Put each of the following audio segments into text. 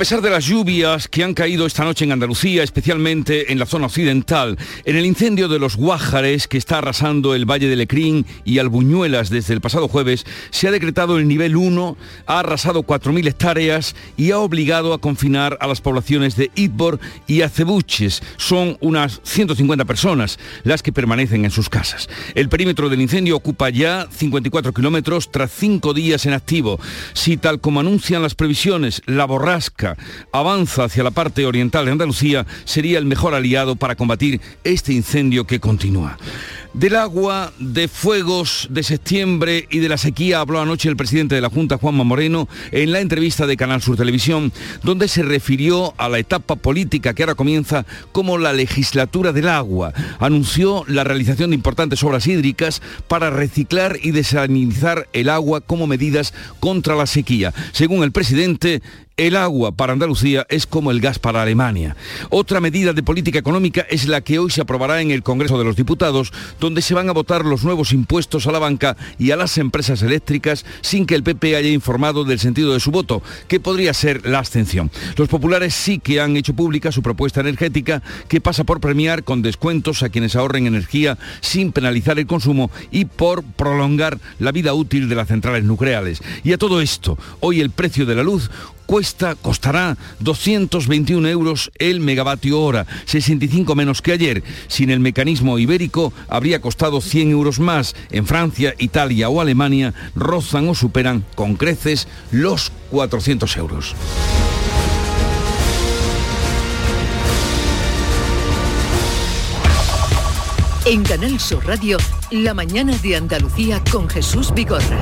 Pesar de las lluvias que han caído esta noche en Andalucía, especialmente en la zona occidental, en el incendio de los Guájares que está arrasando el Valle de Lecrín y Albuñuelas desde el pasado jueves, se ha decretado el nivel 1, ha arrasado 4.000 hectáreas y ha obligado a confinar a las poblaciones de Itbor y Acebuches. Son unas 150 personas las que permanecen en sus casas. El perímetro del incendio ocupa ya 54 kilómetros tras cinco días en activo. Si tal como anuncian las previsiones, la borrasca avanza hacia la parte oriental de Andalucía, sería el mejor aliado para combatir este incendio que continúa. Del agua, de fuegos de septiembre y de la sequía habló anoche el presidente de la Junta, Juanma Moreno, en la entrevista de Canal Sur Televisión, donde se refirió a la etapa política que ahora comienza como la legislatura del agua. Anunció la realización de importantes obras hídricas para reciclar y desalinizar el agua como medidas contra la sequía. Según el presidente, el agua para Andalucía es como el gas para Alemania. Otra medida de política económica es la que hoy se aprobará en el Congreso de los Diputados, donde se van a votar los nuevos impuestos a la banca y a las empresas eléctricas sin que el PP haya informado del sentido de su voto, que podría ser la abstención. Los populares sí que han hecho pública su propuesta energética, que pasa por premiar con descuentos a quienes ahorren energía sin penalizar el consumo y por prolongar la vida útil de las centrales nucleares. Y a todo esto, hoy el precio de la luz cuesta, costará 221 euros el megavatio hora, 65 menos que ayer. Sin el mecanismo ibérico habría costado 100 euros más. En Francia, Italia o Alemania rozan o superan con creces los 400 euros. En Canal Sur Radio, La mañana de Andalucía con Jesús Vigorra.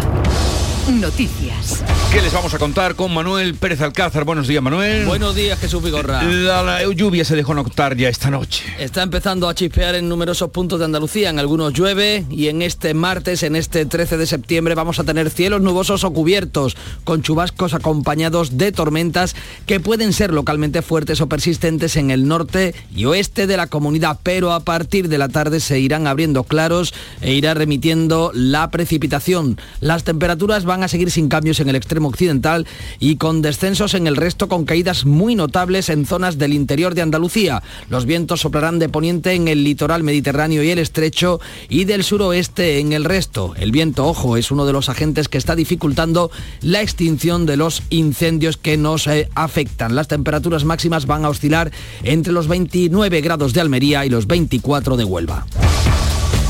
Noticias. ¿Qué les vamos a contar con Manuel Pérez Alcázar? Buenos días, Manuel. Buenos días, Jesús Vigorra. La, la lluvia se dejó notar ya esta noche. Está empezando a chispear en numerosos puntos de Andalucía. En algunos llueve y en este martes, en este 13 de septiembre, vamos a tener cielos nubosos o cubiertos, con chubascos acompañados de tormentas que pueden ser localmente fuertes o persistentes en el norte y oeste de la comunidad, pero a partir de la tarde se irán abriendo claros e irá remitiendo la precipitación. Las temperaturas van a seguir sin cambios en el extremo occidental y con descensos en el resto con caídas muy notables en zonas del interior de Andalucía. Los vientos soplarán de poniente en el litoral mediterráneo y el estrecho y del suroeste en el resto. El viento, ojo, es uno de los agentes que está dificultando la extinción de los incendios que nos eh, afectan. Las temperaturas máximas van a oscilar entre los 29 grados de Almería y los 24 de Huelva.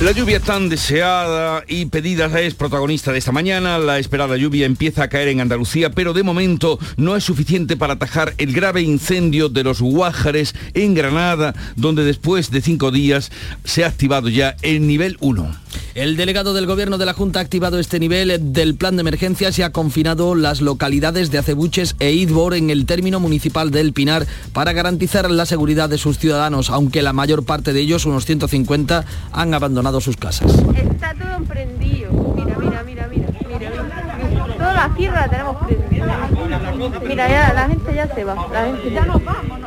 La lluvia tan deseada y pedida es protagonista de esta mañana. La esperada lluvia empieza a caer en Andalucía, pero de momento no es suficiente para atajar el grave incendio de los Guájares en Granada, donde después de cinco días se ha activado ya el nivel 1. El delegado del Gobierno de la Junta ha activado este nivel del plan de emergencia y ha confinado las localidades de Acebuches e Idbor en el término municipal del Pinar para garantizar la seguridad de sus ciudadanos, aunque la mayor parte de ellos, unos 150, han abandonado sus casas. Está todo emprendido. Mira, mira, mira, mira, mira, mira. Toda la tierra la tenemos prendida. Mira, ya la gente ya se va. La gente ya nos vamos.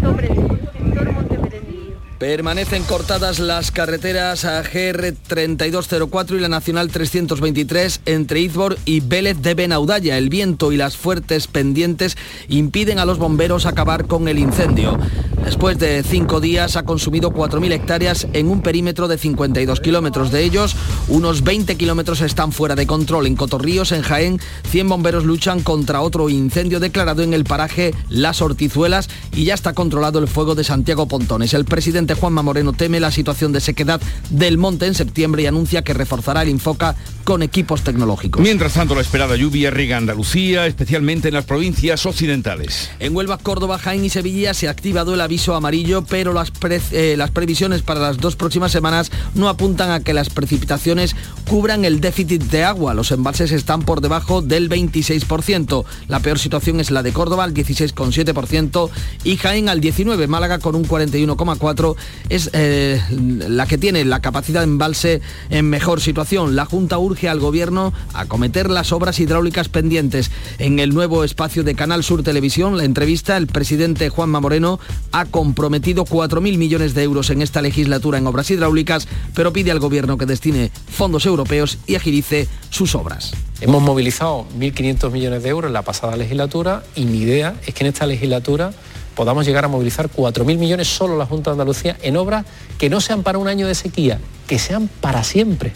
Todo prendido. Todo el monte prendido. Permanecen cortadas las carreteras a GR3204 y la Nacional 323 entre Izbor y Vélez de Benaudalla. El viento y las fuertes pendientes impiden a los bomberos acabar con el incendio. Después de cinco días ha consumido 4.000 hectáreas en un perímetro de 52 kilómetros. De ellos, unos 20 kilómetros están fuera de control. En Cotorríos, en Jaén, 100 bomberos luchan contra otro incendio declarado en el paraje Las Hortizuelas y ya está controlado el fuego de Santiago Pontones. El presidente Juanma Moreno teme la situación de sequedad del monte en septiembre y anuncia que reforzará el Infoca con equipos tecnológicos. Mientras tanto, la esperada lluvia riega Andalucía, especialmente en las provincias occidentales. En Huelva, Córdoba, Jaén y Sevilla se ha activado el aviso amarillo, pero las, eh, las previsiones para las dos próximas semanas no apuntan a que las precipitaciones cubran el déficit de agua. Los embalses están por debajo del 26%. La peor situación es la de Córdoba, al 16,7%, y Jaén al 19%. Málaga con un 41,4% es eh, la que tiene la capacidad de embalse en mejor situación. La Junta urge al Gobierno a cometer las obras hidráulicas pendientes. En el nuevo espacio de Canal Sur Televisión, la entrevista, el presidente Juanma Moreno ha comprometido 4.000 millones de euros en esta legislatura en obras hidráulicas, pero pide al Gobierno que destine fondos europeos y agilice sus obras. Hemos movilizado 1.500 millones de euros en la pasada legislatura y mi idea es que en esta legislatura podamos llegar a movilizar 4.000 millones solo la Junta de Andalucía en obras que no sean para un año de sequía, que sean para siempre.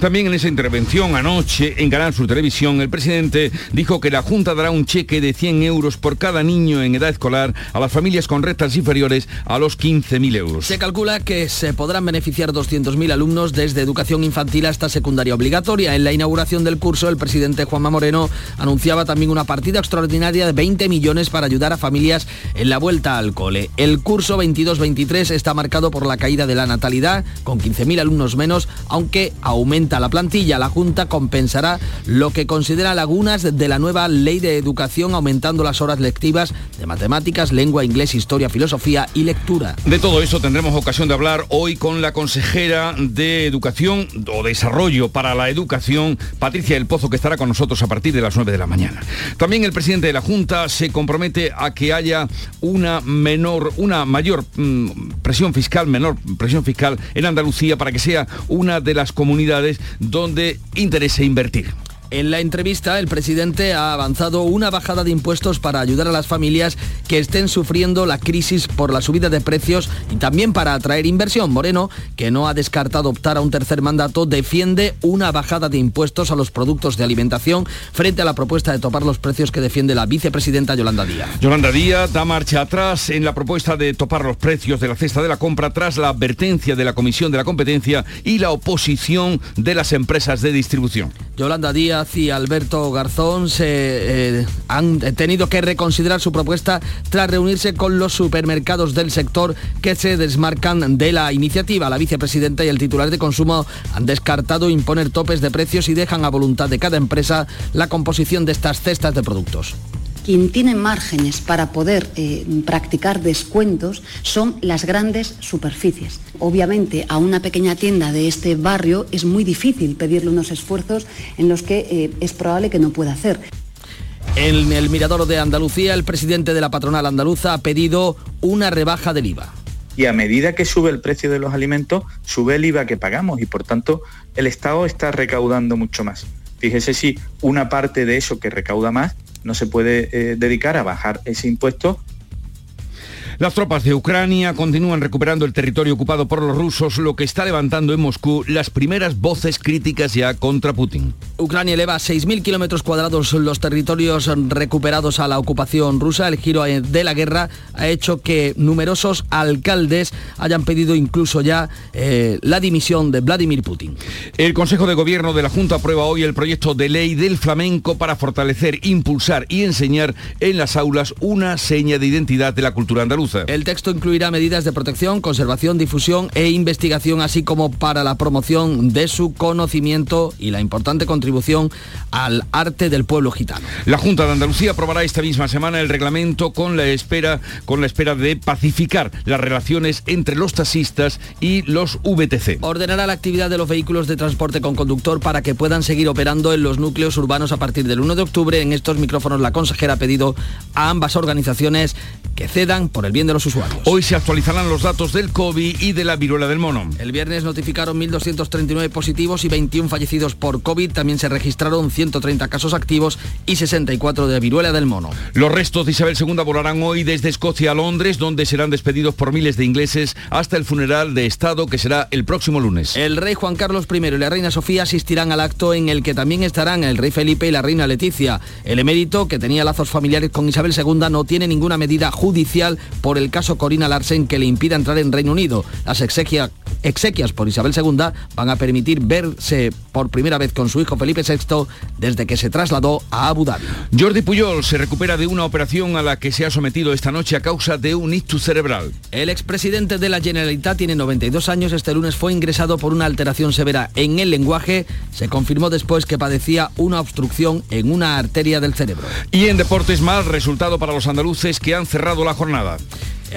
También en esa intervención anoche en Canal Sur Televisión, el presidente dijo que la Junta dará un cheque de 100 euros por cada niño en edad escolar a las familias con rentas inferiores a los 15.000 euros. Se calcula que se podrán beneficiar 200.000 alumnos desde educación infantil hasta secundaria obligatoria. En la inauguración del curso, el presidente Juanma Moreno anunciaba también una partida extraordinaria de 20 millones para ayudar a familias en la vuelta al cole. El curso 22-23 está marcado por la caída de la natalidad, con 15.000 alumnos menos, aunque aumenta aumenta la plantilla. La Junta compensará lo que considera lagunas de la nueva ley de educación, aumentando las horas lectivas de matemáticas, lengua, inglés, historia, filosofía y lectura. De todo eso tendremos ocasión de hablar hoy con la consejera de Educación o Desarrollo para la Educación, Patricia del Pozo, que estará con nosotros a partir de las 9 de la mañana. También el presidente de la Junta se compromete a que haya una menor, una mayor mm, presión fiscal, menor presión fiscal en Andalucía para que sea una de las comunidades donde interese invertir. En la entrevista, el presidente ha avanzado una bajada de impuestos para ayudar a las familias que estén sufriendo la crisis por la subida de precios y también para atraer inversión. Moreno, que no ha descartado optar a un tercer mandato, defiende una bajada de impuestos a los productos de alimentación frente a la propuesta de topar los precios que defiende la vicepresidenta Yolanda Díaz. Yolanda Díaz da marcha atrás en la propuesta de topar los precios de la cesta de la compra tras la advertencia de la Comisión de la Competencia y la oposición de las empresas de distribución. Yolanda Díaz y Alberto Garzón se eh, han tenido que reconsiderar su propuesta tras reunirse con los supermercados del sector que se desmarcan de la iniciativa. La vicepresidenta y el titular de consumo han descartado imponer topes de precios y dejan a voluntad de cada empresa la composición de estas cestas de productos quien tiene márgenes para poder eh, practicar descuentos son las grandes superficies. Obviamente a una pequeña tienda de este barrio es muy difícil pedirle unos esfuerzos en los que eh, es probable que no pueda hacer. En el Mirador de Andalucía, el presidente de la patronal andaluza ha pedido una rebaja del IVA. Y a medida que sube el precio de los alimentos, sube el IVA que pagamos y por tanto el Estado está recaudando mucho más. Fíjese si una parte de eso que recauda más no se puede eh, dedicar a bajar ese impuesto las tropas de Ucrania continúan recuperando el territorio ocupado por los rusos, lo que está levantando en Moscú las primeras voces críticas ya contra Putin. Ucrania eleva a 6.000 kilómetros cuadrados los territorios recuperados a la ocupación rusa. El giro de la guerra ha hecho que numerosos alcaldes hayan pedido incluso ya eh, la dimisión de Vladimir Putin. El Consejo de Gobierno de la Junta aprueba hoy el proyecto de ley del flamenco para fortalecer, impulsar y enseñar en las aulas una seña de identidad de la cultura andaluza. El texto incluirá medidas de protección, conservación, difusión e investigación, así como para la promoción de su conocimiento y la importante contribución al arte del pueblo gitano. La Junta de Andalucía aprobará esta misma semana el reglamento con la espera, con la espera de pacificar las relaciones entre los taxistas y los VTC. Ordenará la actividad de los vehículos de transporte con conductor para que puedan seguir operando en los núcleos urbanos a partir del 1 de octubre. En estos micrófonos la consejera ha pedido a ambas organizaciones que cedan por el bien de los usuarios. Hoy se actualizarán los datos del COVID y de la viruela del mono. El viernes notificaron 1.239 positivos y 21 fallecidos por COVID. También se registraron 130 casos activos y 64 de viruela del mono. Los restos de Isabel II volarán hoy desde Escocia a Londres, donde serán despedidos por miles de ingleses hasta el funeral de Estado que será el próximo lunes. El rey Juan Carlos I y la reina Sofía asistirán al acto en el que también estarán el rey Felipe y la reina Leticia. El emérito, que tenía lazos familiares con Isabel II, no tiene ninguna medida judicial por el caso Corina Larsen que le impida entrar en Reino Unido. Las exequias exequias por Isabel II van a permitir verse por primera vez con su hijo Felipe VI desde que se trasladó a Abu Dhabi. Jordi Puyol se recupera de una operación a la que se ha sometido esta noche a causa de un ictus cerebral. El expresidente de la Generalitat tiene 92 años. Este lunes fue ingresado por una alteración severa en el lenguaje. Se confirmó después que padecía una obstrucción en una arteria del cerebro. Y en deportes mal resultado para los andaluces que han cerrado la jornada.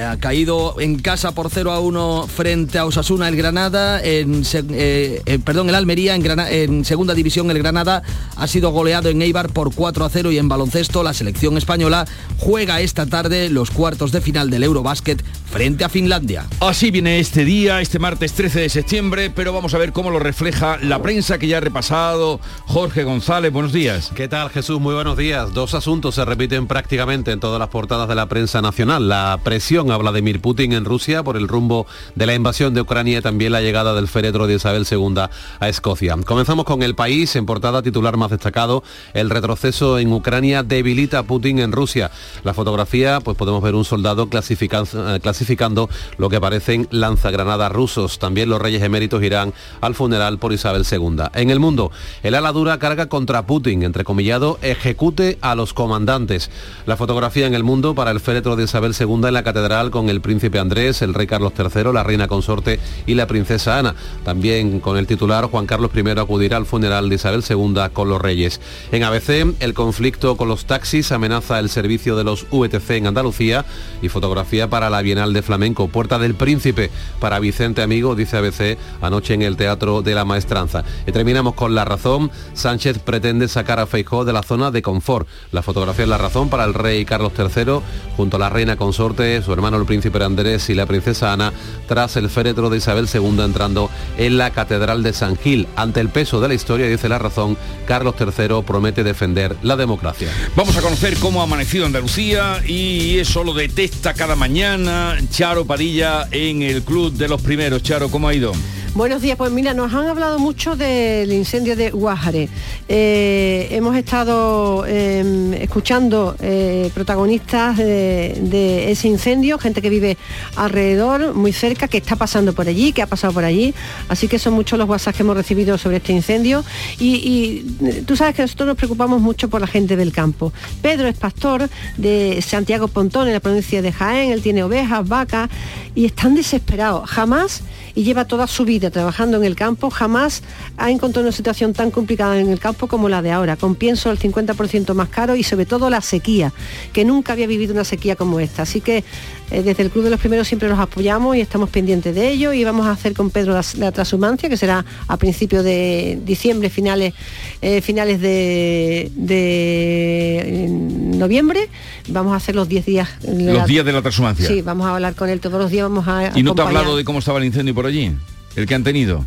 Ha caído en casa por 0 a 1 frente a Osasuna el Granada, en, eh, eh, perdón, el Almería en, en, segunda división el Granada ha sido goleado en Eibar por 4 a 0 y en baloncesto la selección española juega esta tarde los cuartos de final del Eurobásquet frente a Finlandia. Así viene este día, este martes 13 de septiembre, pero vamos a ver cómo lo refleja la prensa que ya ha repasado. Jorge González, buenos días. ¿Qué tal Jesús? Muy buenos días. Dos asuntos se repiten prácticamente en todas las portadas de la prensa nacional. La presión a Vladimir Putin en Rusia por el rumbo de la invasión de Ucrania y también la llegada del féretro de Isabel II a Escocia. Comenzamos con el país, en portada titular más destacado, el retroceso en Ucrania debilita a Putin en Rusia. La fotografía, pues podemos ver un soldado clasificando, clasificando lo que parecen lanzagranadas rusos. También los reyes eméritos irán al funeral por Isabel II. En el mundo, el ala dura carga contra Putin, entrecomillado, ejecute a los comandantes. La fotografía en el mundo para el féretro de Isabel II en la catedral con el príncipe Andrés, el rey Carlos III, la reina consorte y la princesa Ana. También con el titular Juan Carlos I acudirá al funeral de Isabel II con los reyes. En ABC, el conflicto con los taxis amenaza el servicio de los VTC en Andalucía y fotografía para la Bienal de Flamenco, Puerta del Príncipe, para Vicente Amigo, dice ABC, anoche en el Teatro de la Maestranza. Y terminamos con La Razón. Sánchez pretende sacar a Feijó de la zona de confort. La fotografía es La Razón para el rey Carlos III, junto a la reina consorte, su hermano el príncipe Andrés y la princesa Ana, tras el féretro de Isabel II entrando en la Catedral de San Gil. Ante el peso de la historia, dice La Razón, Carlos III promete defender la democracia. Vamos a conocer cómo ha amanecido Andalucía y eso lo detesta cada mañana Charo Padilla en el Club de los Primeros. Charo, ¿cómo ha ido? Buenos días, pues mira, nos han hablado mucho del incendio de Guájare. Eh, hemos estado em, escuchando eh, protagonistas de, ese incendio, gente que vive alrededor, muy cerca, que está pasando por allí, que ha pasado por allí. Así que son muchos los WhatsApp que hemos recibido sobre este incendio. Y, y tú sabes que nosotros nos preocupamos mucho por la gente del campo. Pedro es pastor de Santiago Pontón, en la provincia de Jaén. Él tiene ovejas, vacas y están desesperados. Jamás y lleva toda su vida trabajando en el campo, jamás ha encontrado una situación tan complicada en el campo como la de ahora, con pienso el 50% más caro y sobre todo la sequía, que nunca había vivido una sequía como esta. Así que eh, desde el Club de los Primeros siempre los apoyamos y estamos pendientes de ello y vamos a hacer con Pedro la, la transhumancia, que será a principios de diciembre, finales, eh, finales de, de noviembre. Vamos a hacer los 10 días. Los días de la transhumancia. Sí, vamos a hablar con él todos los días, vamos a... ¿Y no te ha hablado de cómo estaba el incendio por allí? El que han tenido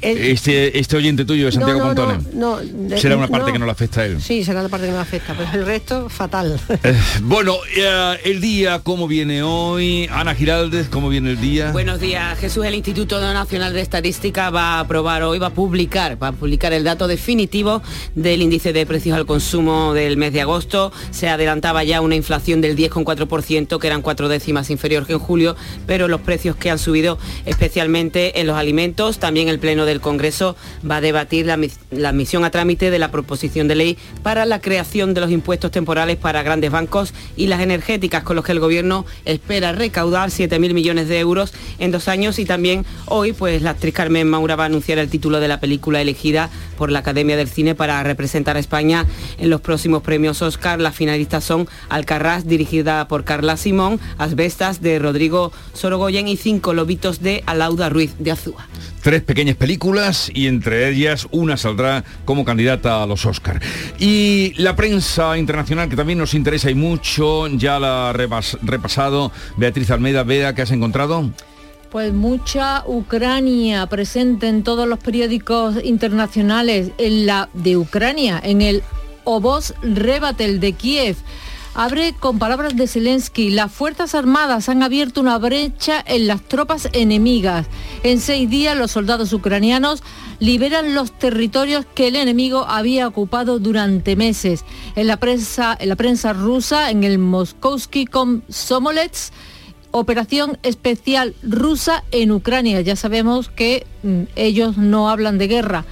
este, este oyente tuyo de Santiago no, será una parte que no le afecta a él. Sí, será la parte que no le afecta, pero el resto fatal. Eh, bueno, eh, el día, ¿cómo viene hoy? Ana Giraldez, ¿cómo viene el día? Buenos días, Jesús. El Instituto Nacional de Estadística va a aprobar hoy, va a publicar, va a publicar el dato definitivo del índice de precios al consumo del mes de agosto. Se adelantaba ya una inflación del 10,4%, que eran cuatro décimas inferior que en julio, pero los precios que han subido especialmente en los alimentos, también el Pleno del Congreso va a debatir la, admisión a trámite de la proposición de ley para la creación de los impuestos temporales para grandes bancos y las energéticas, con los que el Gobierno espera recaudar 7.000 millones de euros en dos años. Y también hoy, pues la actriz Carmen Maura va a anunciar el título de la película elegida por la Academia del Cine para representar a España en los próximos premios Oscar. Las finalistas son Alcarrás, dirigida por Carla Simón, Asbestas, de Rodrigo Sorogoyen y Cinco Lobitos de Alauda Ruiz de Azúa tres pequeñas películas y entre ellas una saldrá como candidata a los Oscar. Y la prensa internacional que también nos interesa y mucho, ya la ha repasado Beatriz Almeida, vea que has encontrado. Pues mucha Ucrania presente en todos los periódicos internacionales, en la de Ucrania, en el Obos Rebatel de Kiev abre con palabras de Zelensky. Las Fuerzas Armadas han abierto una brecha en las tropas enemigas. En seis días los soldados ucranianos liberan los territorios que el enemigo había ocupado durante meses. En la prensa, en la prensa rusa, en el Moskovsky Komsomolets, operación especial rusa en Ucrania. Ya sabemos que mm, ellos no hablan de guerra.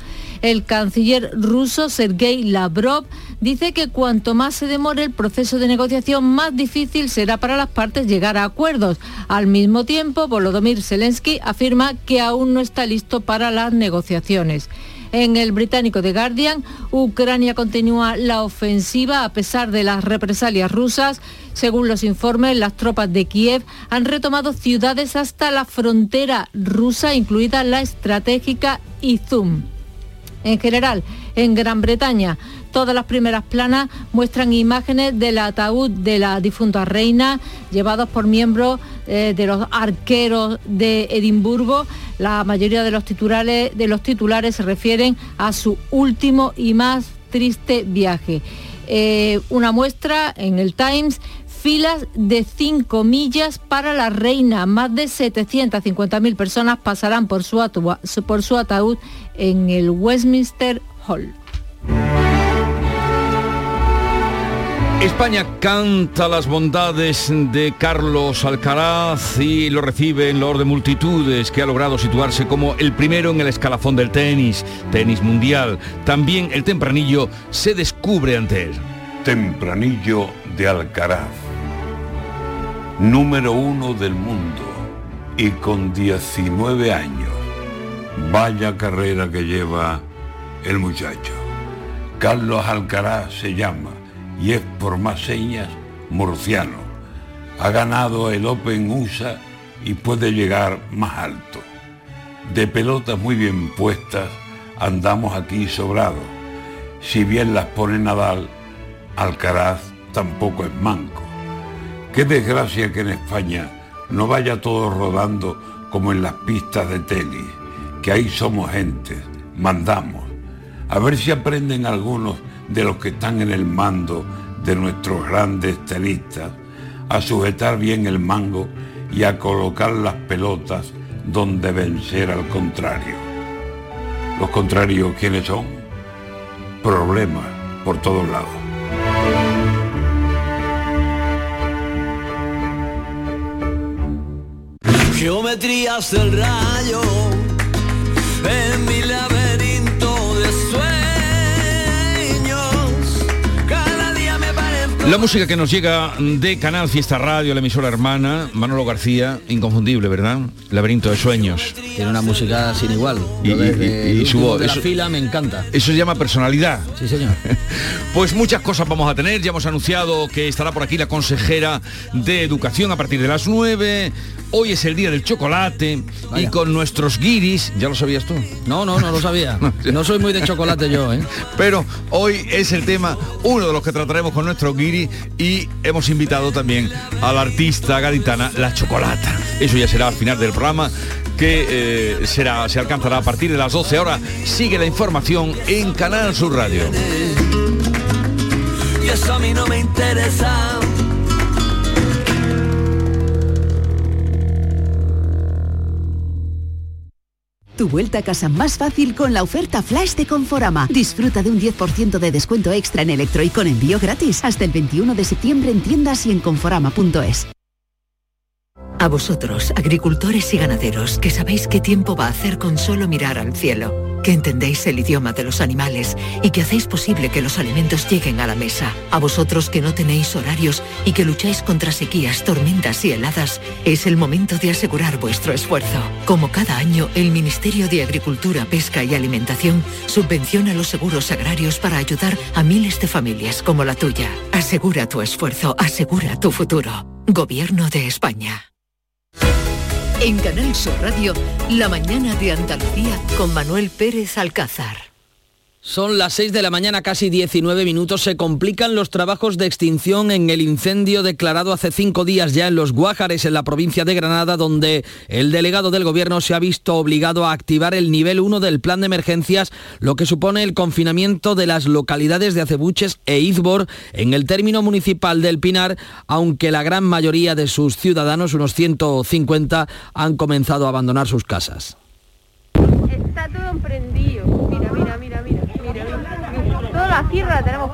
El canciller ruso Sergei Lavrov dice que cuanto más se demore el proceso de negociación, más difícil será para las partes llegar a acuerdos. Al mismo tiempo, Volodymyr Zelensky afirma que aún no está listo para las negociaciones. En el británico The Guardian, Ucrania continúa la ofensiva a pesar de las represalias rusas. Según los informes, las tropas de Kiev han retomado ciudades hasta la frontera rusa, incluida la estratégica Izum. En general, en Gran Bretaña, todas las primeras planas muestran imágenes del ataúd de la difunta reina, llevados por miembros eh, de los arqueros de Edimburgo. La mayoría de los titulares, de los titulares se refieren a su último y más triste viaje. Eh, una muestra en el Times filas de 5 millas para la reina. Más de 750.000 personas pasarán por su, por su ataúd en el Westminster Hall. España canta las bondades de Carlos Alcaraz y lo recibe en loor de multitudes que ha logrado situarse como el primero en el escalafón del tenis, tenis mundial. También el tempranillo se descubre ante él. Tempranillo de Alcaraz, número uno del mundo y con 19 años. Vaya carrera que lleva el muchacho. Carlos Alcaraz se llama y es por más señas murciano. Ha ganado el Open USA y puede llegar más alto. De pelotas muy bien puestas andamos aquí sobrados. Si bien las pone Nadal, Alcaraz tampoco es manco. Qué desgracia que en España no vaya todo rodando como en las pistas de tenis, que ahí somos gente, mandamos. A ver si aprenden algunos de los que están en el mando de nuestros grandes tenistas a sujetar bien el mango y a colocar las pelotas donde vencer al contrario. Los contrarios, ¿quiénes son? Problemas por todos lados. Geometrías del rayo. En mi La música que nos llega de Canal Fiesta Radio, la emisora hermana, Manolo García, inconfundible, ¿verdad? Laberinto de sueños. Tiene una música sin igual. y, su voz. De la fila me encanta. Eso se llama personalidad. Sí, señor. pues muchas cosas vamos a tener. Ya hemos anunciado que estará por aquí la consejera de Educación a partir de las 9. Hoy es el día del chocolate y con nuestros guiris, ¿ya lo sabías tú? No, no, no lo sabía. No soy muy de chocolate yo, ¿eh? Pero hoy es el tema, uno de los que trataremos con nuestros guiris y hemos invitado también a la artista gaditana La Chocolata. Eso ya será al final del programa que eh, será, se alcanzará a partir de las 12 horas. Sigue la información en Canal Sur Radio. Tu vuelta a casa más fácil con la oferta flash de Conforama. Disfruta de un 10% de descuento extra en electro y con envío gratis hasta el 21 de septiembre en tiendas y en conforama.es. A vosotros, agricultores y ganaderos, que sabéis qué tiempo va a hacer con solo mirar al cielo que entendéis el idioma de los animales y que hacéis posible que los alimentos lleguen a la mesa. A vosotros que no tenéis horarios y que lucháis contra sequías, tormentas y heladas, es el momento de asegurar vuestro esfuerzo. Como cada año, el Ministerio de Agricultura, Pesca y Alimentación subvenciona los seguros agrarios para ayudar a miles de familias como la tuya. Asegura tu esfuerzo, asegura tu futuro. Gobierno de España. En Canal Sur Radio, La mañana de Andalucía con Manuel Pérez Alcázar. Son las 6 de la mañana, casi 19 minutos. Se complican los trabajos de extinción en el incendio declarado hace cinco días ya en los Guájares, en la provincia de Granada, donde el delegado del gobierno se ha visto obligado a activar el nivel 1 del plan de emergencias, lo que supone el confinamiento de las localidades de Acebuches e Izbor en el término municipal del Pinar, aunque la gran mayoría de sus ciudadanos, unos 150, han comenzado a abandonar sus casas. Está todo emprendido. Mira, mira, mira, mira la tierra la tenemos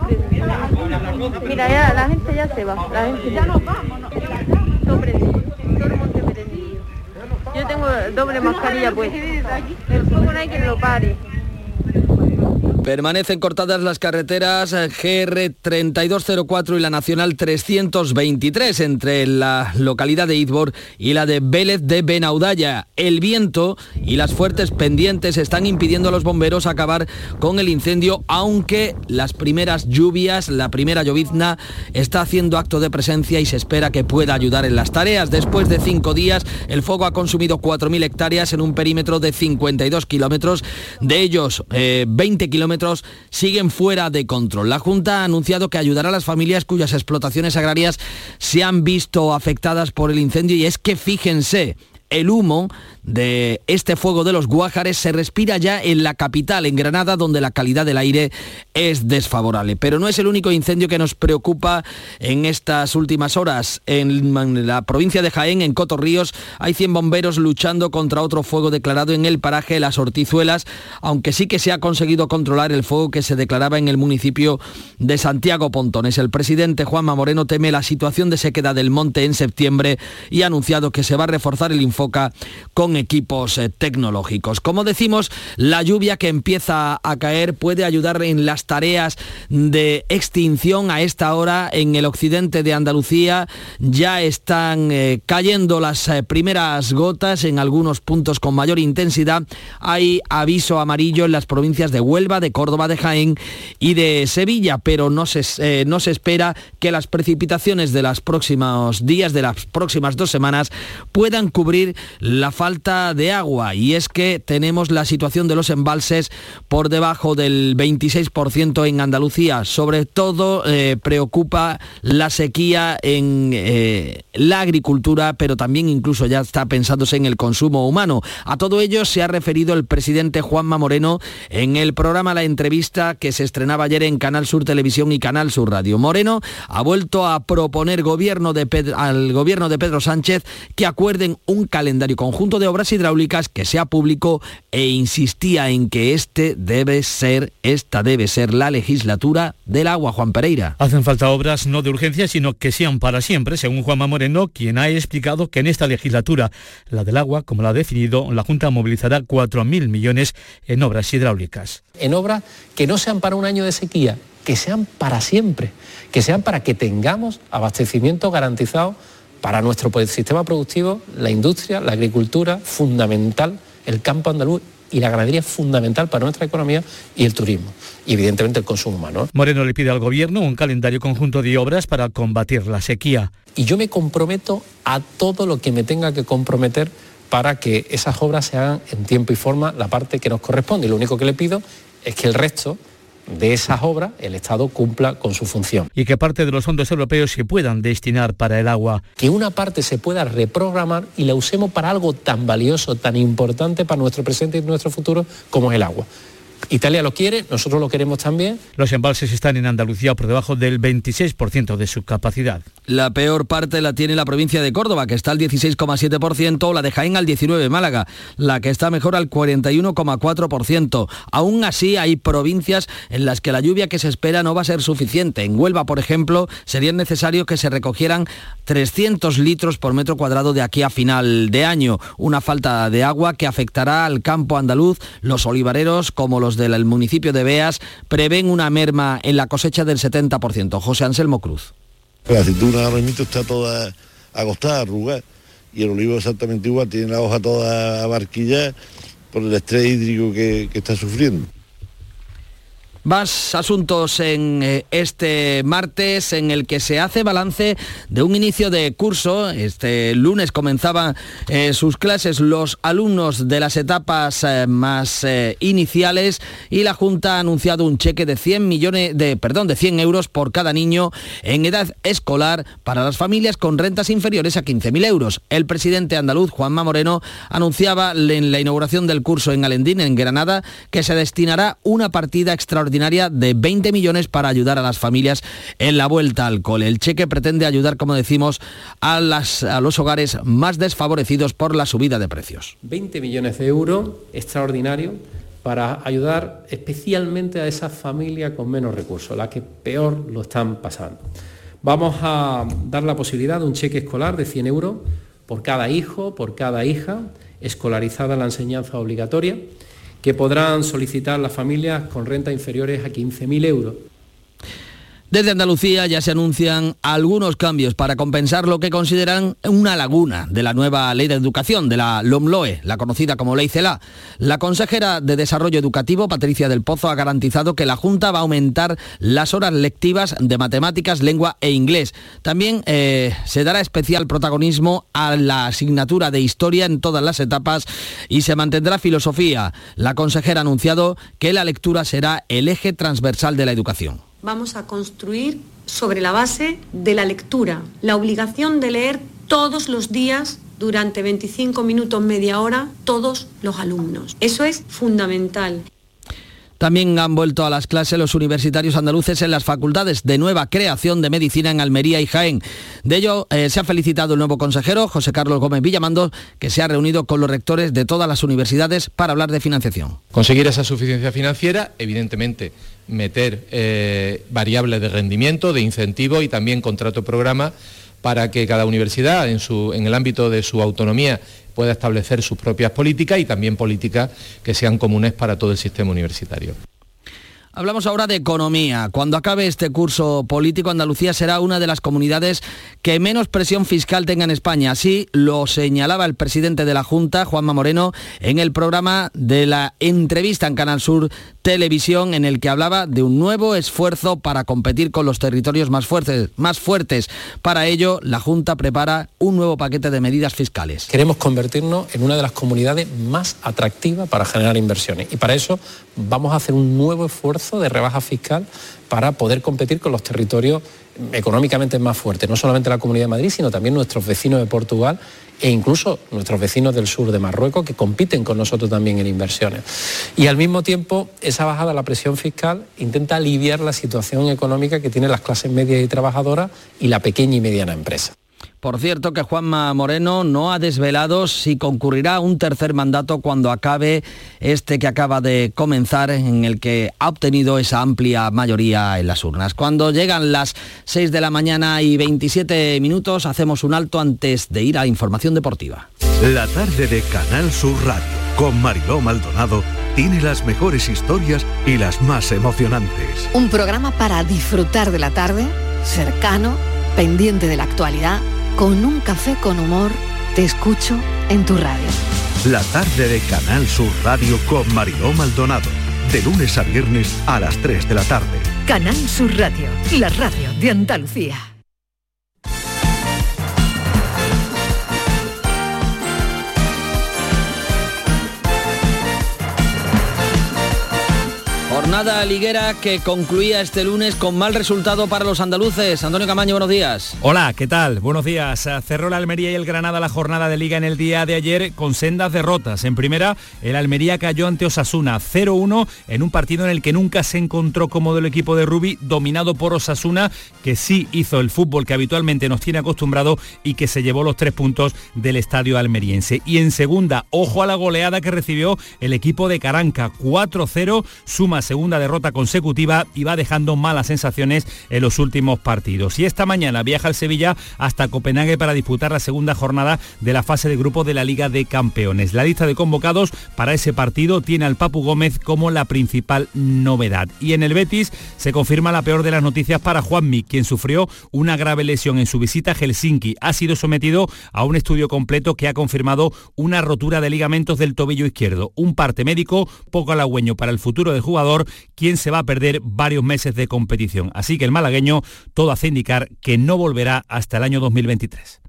Mira, ya la gente ya se va. La gente ya nos vamos. El monte. Yo tengo doble mascarilla pues. El fuego no hay quien lo pare. Permanecen cortadas las carreteras eh, GR 3204 y la Nacional 323 entre la localidad de Idbor y la de Vélez de Benaudalla. El viento y las fuertes pendientes están impidiendo a los bomberos acabar con el incendio, aunque las primeras lluvias, la primera llovizna está haciendo acto de presencia y se espera que pueda ayudar en las tareas. Después de cinco días, el fuego ha consumido 4.000 hectáreas en un perímetro de 52 kilómetros, de ellos 20 eh, siguen fuera de control. La Junta ha anunciado que ayudará a las familias cuyas explotaciones agrarias se han visto afectadas por el incendio y es que fíjense, el humo de este fuego de los Guájares se respira ya en la capital, en Granada, donde la calidad del aire es desfavorable. Pero no es el único incendio que nos preocupa en estas últimas horas. En la provincia de Jaén, en Cotorríos, hay 100 bomberos luchando contra otro fuego declarado en el paraje Las Hortizuelas, aunque sí que se ha conseguido controlar el fuego que se declaraba en el municipio de Santiago Pontones. El presidente Juanma Moreno teme la situación de sequedad del monte en septiembre y ha anunciado que se va a reforzar el Infoca con equipos eh, tecnológicos. Como decimos, la lluvia que empieza a caer puede ayudar en las tareas de extinción a esta hora en el occidente de Andalucía. Ya están eh, cayendo las eh, primeras gotas en algunos puntos con mayor intensidad. Hay aviso amarillo en las provincias de Huelva, de Córdoba, de Jaén y de Sevilla, pero no se, no se espera que las precipitaciones de los próximos días, de las próximas dos semanas, puedan cubrir la falta de agua y es que tenemos la situación de los embalses por debajo del 26% en Andalucía. Sobre todo eh, preocupa la sequía en eh, la agricultura, pero también incluso ya está pensándose en el consumo humano. A todo ello se ha referido el presidente Juanma Moreno en el programa La Entrevista que se estrenaba ayer en Canal Sur Televisión y Canal Sur Radio. Moreno ha vuelto a proponer gobierno al gobierno de Pedro Sánchez que acuerden un calendario conjunto de obras hidráulicas que sea público e insistía en que este debe ser, esta debe ser la legislatura del agua, Juan Pereira. Hacen falta obras no de urgencia, sino que sean para siempre, según Juanma Moreno, quien ha explicado que en esta legislatura, la del agua, como la ha definido, la Junta movilizará 4.000 millones en obras hidráulicas. En obras que no sean para un año de sequía, que sean para siempre, que sean para que tengamos abastecimiento garantizado para nuestro sistema productivo, la industria, la agricultura, fundamental, el campo andaluz y la ganadería fundamental para nuestra economía y el turismo. Y evidentemente el consumo humano. Moreno le pide al Gobierno un calendario conjunto de obras para combatir la sequía. Y yo me comprometo a todo lo que me tenga que comprometer para que esas obras se hagan en tiempo y forma la parte que nos corresponde. Y lo único que le pido es que el resto de esas obras el Estado cumpla con su función. Y que parte de los fondos europeos se puedan destinar para el agua. Que una parte se pueda reprogramar y la usemos para algo tan valioso, tan importante para nuestro presente y nuestro futuro como es el agua. Italia lo quiere, nosotros lo queremos también. Los embalses están en Andalucía por debajo del 26% de su capacidad. La peor parte la tiene la provincia de Córdoba, que está al 16,7%, la de Jaén al 19%, Málaga, la que está mejor al 41,4%. Aún así, hay provincias en las que la lluvia que se espera no va a ser suficiente. En Huelva, por ejemplo, sería necesario que se recogieran 300 litros por metro cuadrado de aquí a final de año. Una falta de agua que afectará al campo andaluz, los olivareros como los del municipio de Beas prevén una merma en la cosecha del 70%. José Anselmo Cruz. La aceituna ahora mismo está toda agostada, arrugada, y el olivo exactamente igual, tiene la hoja toda barquilla por el estrés hídrico que, que está sufriendo. Más asuntos en eh, este martes en el que se hace balance de un inicio de curso. Este lunes comenzaban eh, sus clases los alumnos de las etapas eh, más iniciales y la Junta ha anunciado un cheque de 100 millones de perdón, de 100 euros por cada niño en edad escolar para las familias con rentas inferiores a 15.000 euros. El presidente andaluz Juanma Moreno anunciaba en la inauguración del curso en Alendín en Granada que se destinará una partida extraordinaria de 20 millones para ayudar a las familias en la vuelta al cole. El cheque pretende ayudar, como decimos, a, las, a los hogares más desfavorecidos por la subida de precios. 20 millones de euros, extraordinario, para ayudar especialmente a esas familias con menos recursos, las que peor lo están pasando. Vamos a dar la posibilidad de un cheque escolar de 100 euros por cada hijo, por cada hija escolarizada en la enseñanza obligatoria, que podrán solicitar las familias con rentas inferiores a 15.000 euros. Desde Andalucía ya se anuncian algunos cambios para compensar lo que consideran una laguna de la nueva ley de educación, de la LOMLOE, la conocida como Ley CELA. La consejera de Desarrollo Educativo, Patricia del Pozo, ha garantizado que la Junta va a aumentar las horas lectivas de matemáticas, lengua e inglés. También eh, se dará especial protagonismo a la asignatura de historia en todas las etapas y se mantendrá filosofía. La consejera ha anunciado que la lectura será el eje transversal de la educación vamos a construir sobre la base de la lectura, la obligación de leer todos los días durante 25 minutos, media hora, todos los alumnos. Eso es fundamental. También han vuelto a las clases los universitarios andaluces en las facultades de nueva creación de medicina en Almería y Jaén. De ello eh, se ha felicitado el nuevo consejero, José Carlos Gómez Villamando, que se ha reunido con los rectores de todas las universidades para hablar de financiación. Conseguir esa suficiencia financiera, evidentemente meter eh, variables de rendimiento, de incentivo y también contrato programa para que cada universidad en, su, en el ámbito de su autonomía pueda establecer sus propias políticas y también políticas que sean comunes para todo el sistema universitario. Hablamos ahora de economía. Cuando acabe este curso político, Andalucía será una de las comunidades que menos presión fiscal tenga en España. Así lo señalaba el presidente de la Junta, Juanma Moreno, en el programa de la entrevista en Canal Sur Televisión, en el que hablaba de un nuevo esfuerzo para competir con los territorios más fuertes. Más fuertes. Para ello, la Junta prepara un nuevo paquete de medidas fiscales. Queremos convertirnos en una de las comunidades más atractivas para generar inversiones y para eso vamos a hacer un nuevo esfuerzo de rebaja fiscal para poder competir con los territorios económicamente más fuertes, no solamente la Comunidad de Madrid, sino también nuestros vecinos de Portugal e incluso nuestros vecinos del sur de Marruecos que compiten con nosotros también en inversiones. Y al mismo tiempo, esa bajada de la presión fiscal intenta aliviar la situación económica que tienen las clases medias y trabajadoras y la pequeña y mediana empresa. Por cierto que Juanma Moreno no ha desvelado si concurrirá a un tercer mandato cuando acabe este que acaba de comenzar en el que ha obtenido esa amplia mayoría en las urnas. Cuando llegan las 6 de la mañana y 27 minutos hacemos un alto antes de ir a información deportiva. La tarde de Canal Sur Radio con Mariló Maldonado tiene las mejores historias y las más emocionantes. Un programa para disfrutar de la tarde, cercano, pendiente de la actualidad con un café con humor, te escucho en tu radio. La tarde de Canal Sur Radio con Mariló Maldonado. De lunes a viernes a las 3 de la tarde. Canal Sur Radio, la radio de Andalucía. Jornada liguera que concluía este lunes con mal resultado para los andaluces. Antonio Camaño, buenos días. Hola, ¿qué tal? Buenos días. Cerró la Almería y el Granada la jornada de liga en el día de ayer con sendas derrotas. En primera, el Almería cayó ante Osasuna 0-1 en un partido en el que nunca se encontró cómodo el equipo de Rubi, dominado por Osasuna, que sí hizo el fútbol que habitualmente nos tiene acostumbrado y que se llevó los tres puntos del estadio almeriense. Y en segunda, ojo a la goleada que recibió el equipo de Caranca, 4-0, suma segunda derrota consecutiva y va dejando malas sensaciones en los últimos partidos. Y esta mañana viaja el Sevilla hasta Copenhague para disputar la segunda jornada de la fase de grupo de la Liga de Campeones. La lista de convocados para ese partido tiene al Papu Gómez como la principal novedad. Y en el Betis se confirma la peor de las noticias para Juanmi, quien sufrió una grave lesión en su visita a Helsinki. Ha sido sometido a un estudio completo que ha confirmado una rotura de ligamentos del tobillo izquierdo. Un parte médico poco halagüeño para el futuro del jugador quien se va a perder varios meses de competición. Así que el malagueño todo hace indicar que no volverá hasta el año 2023.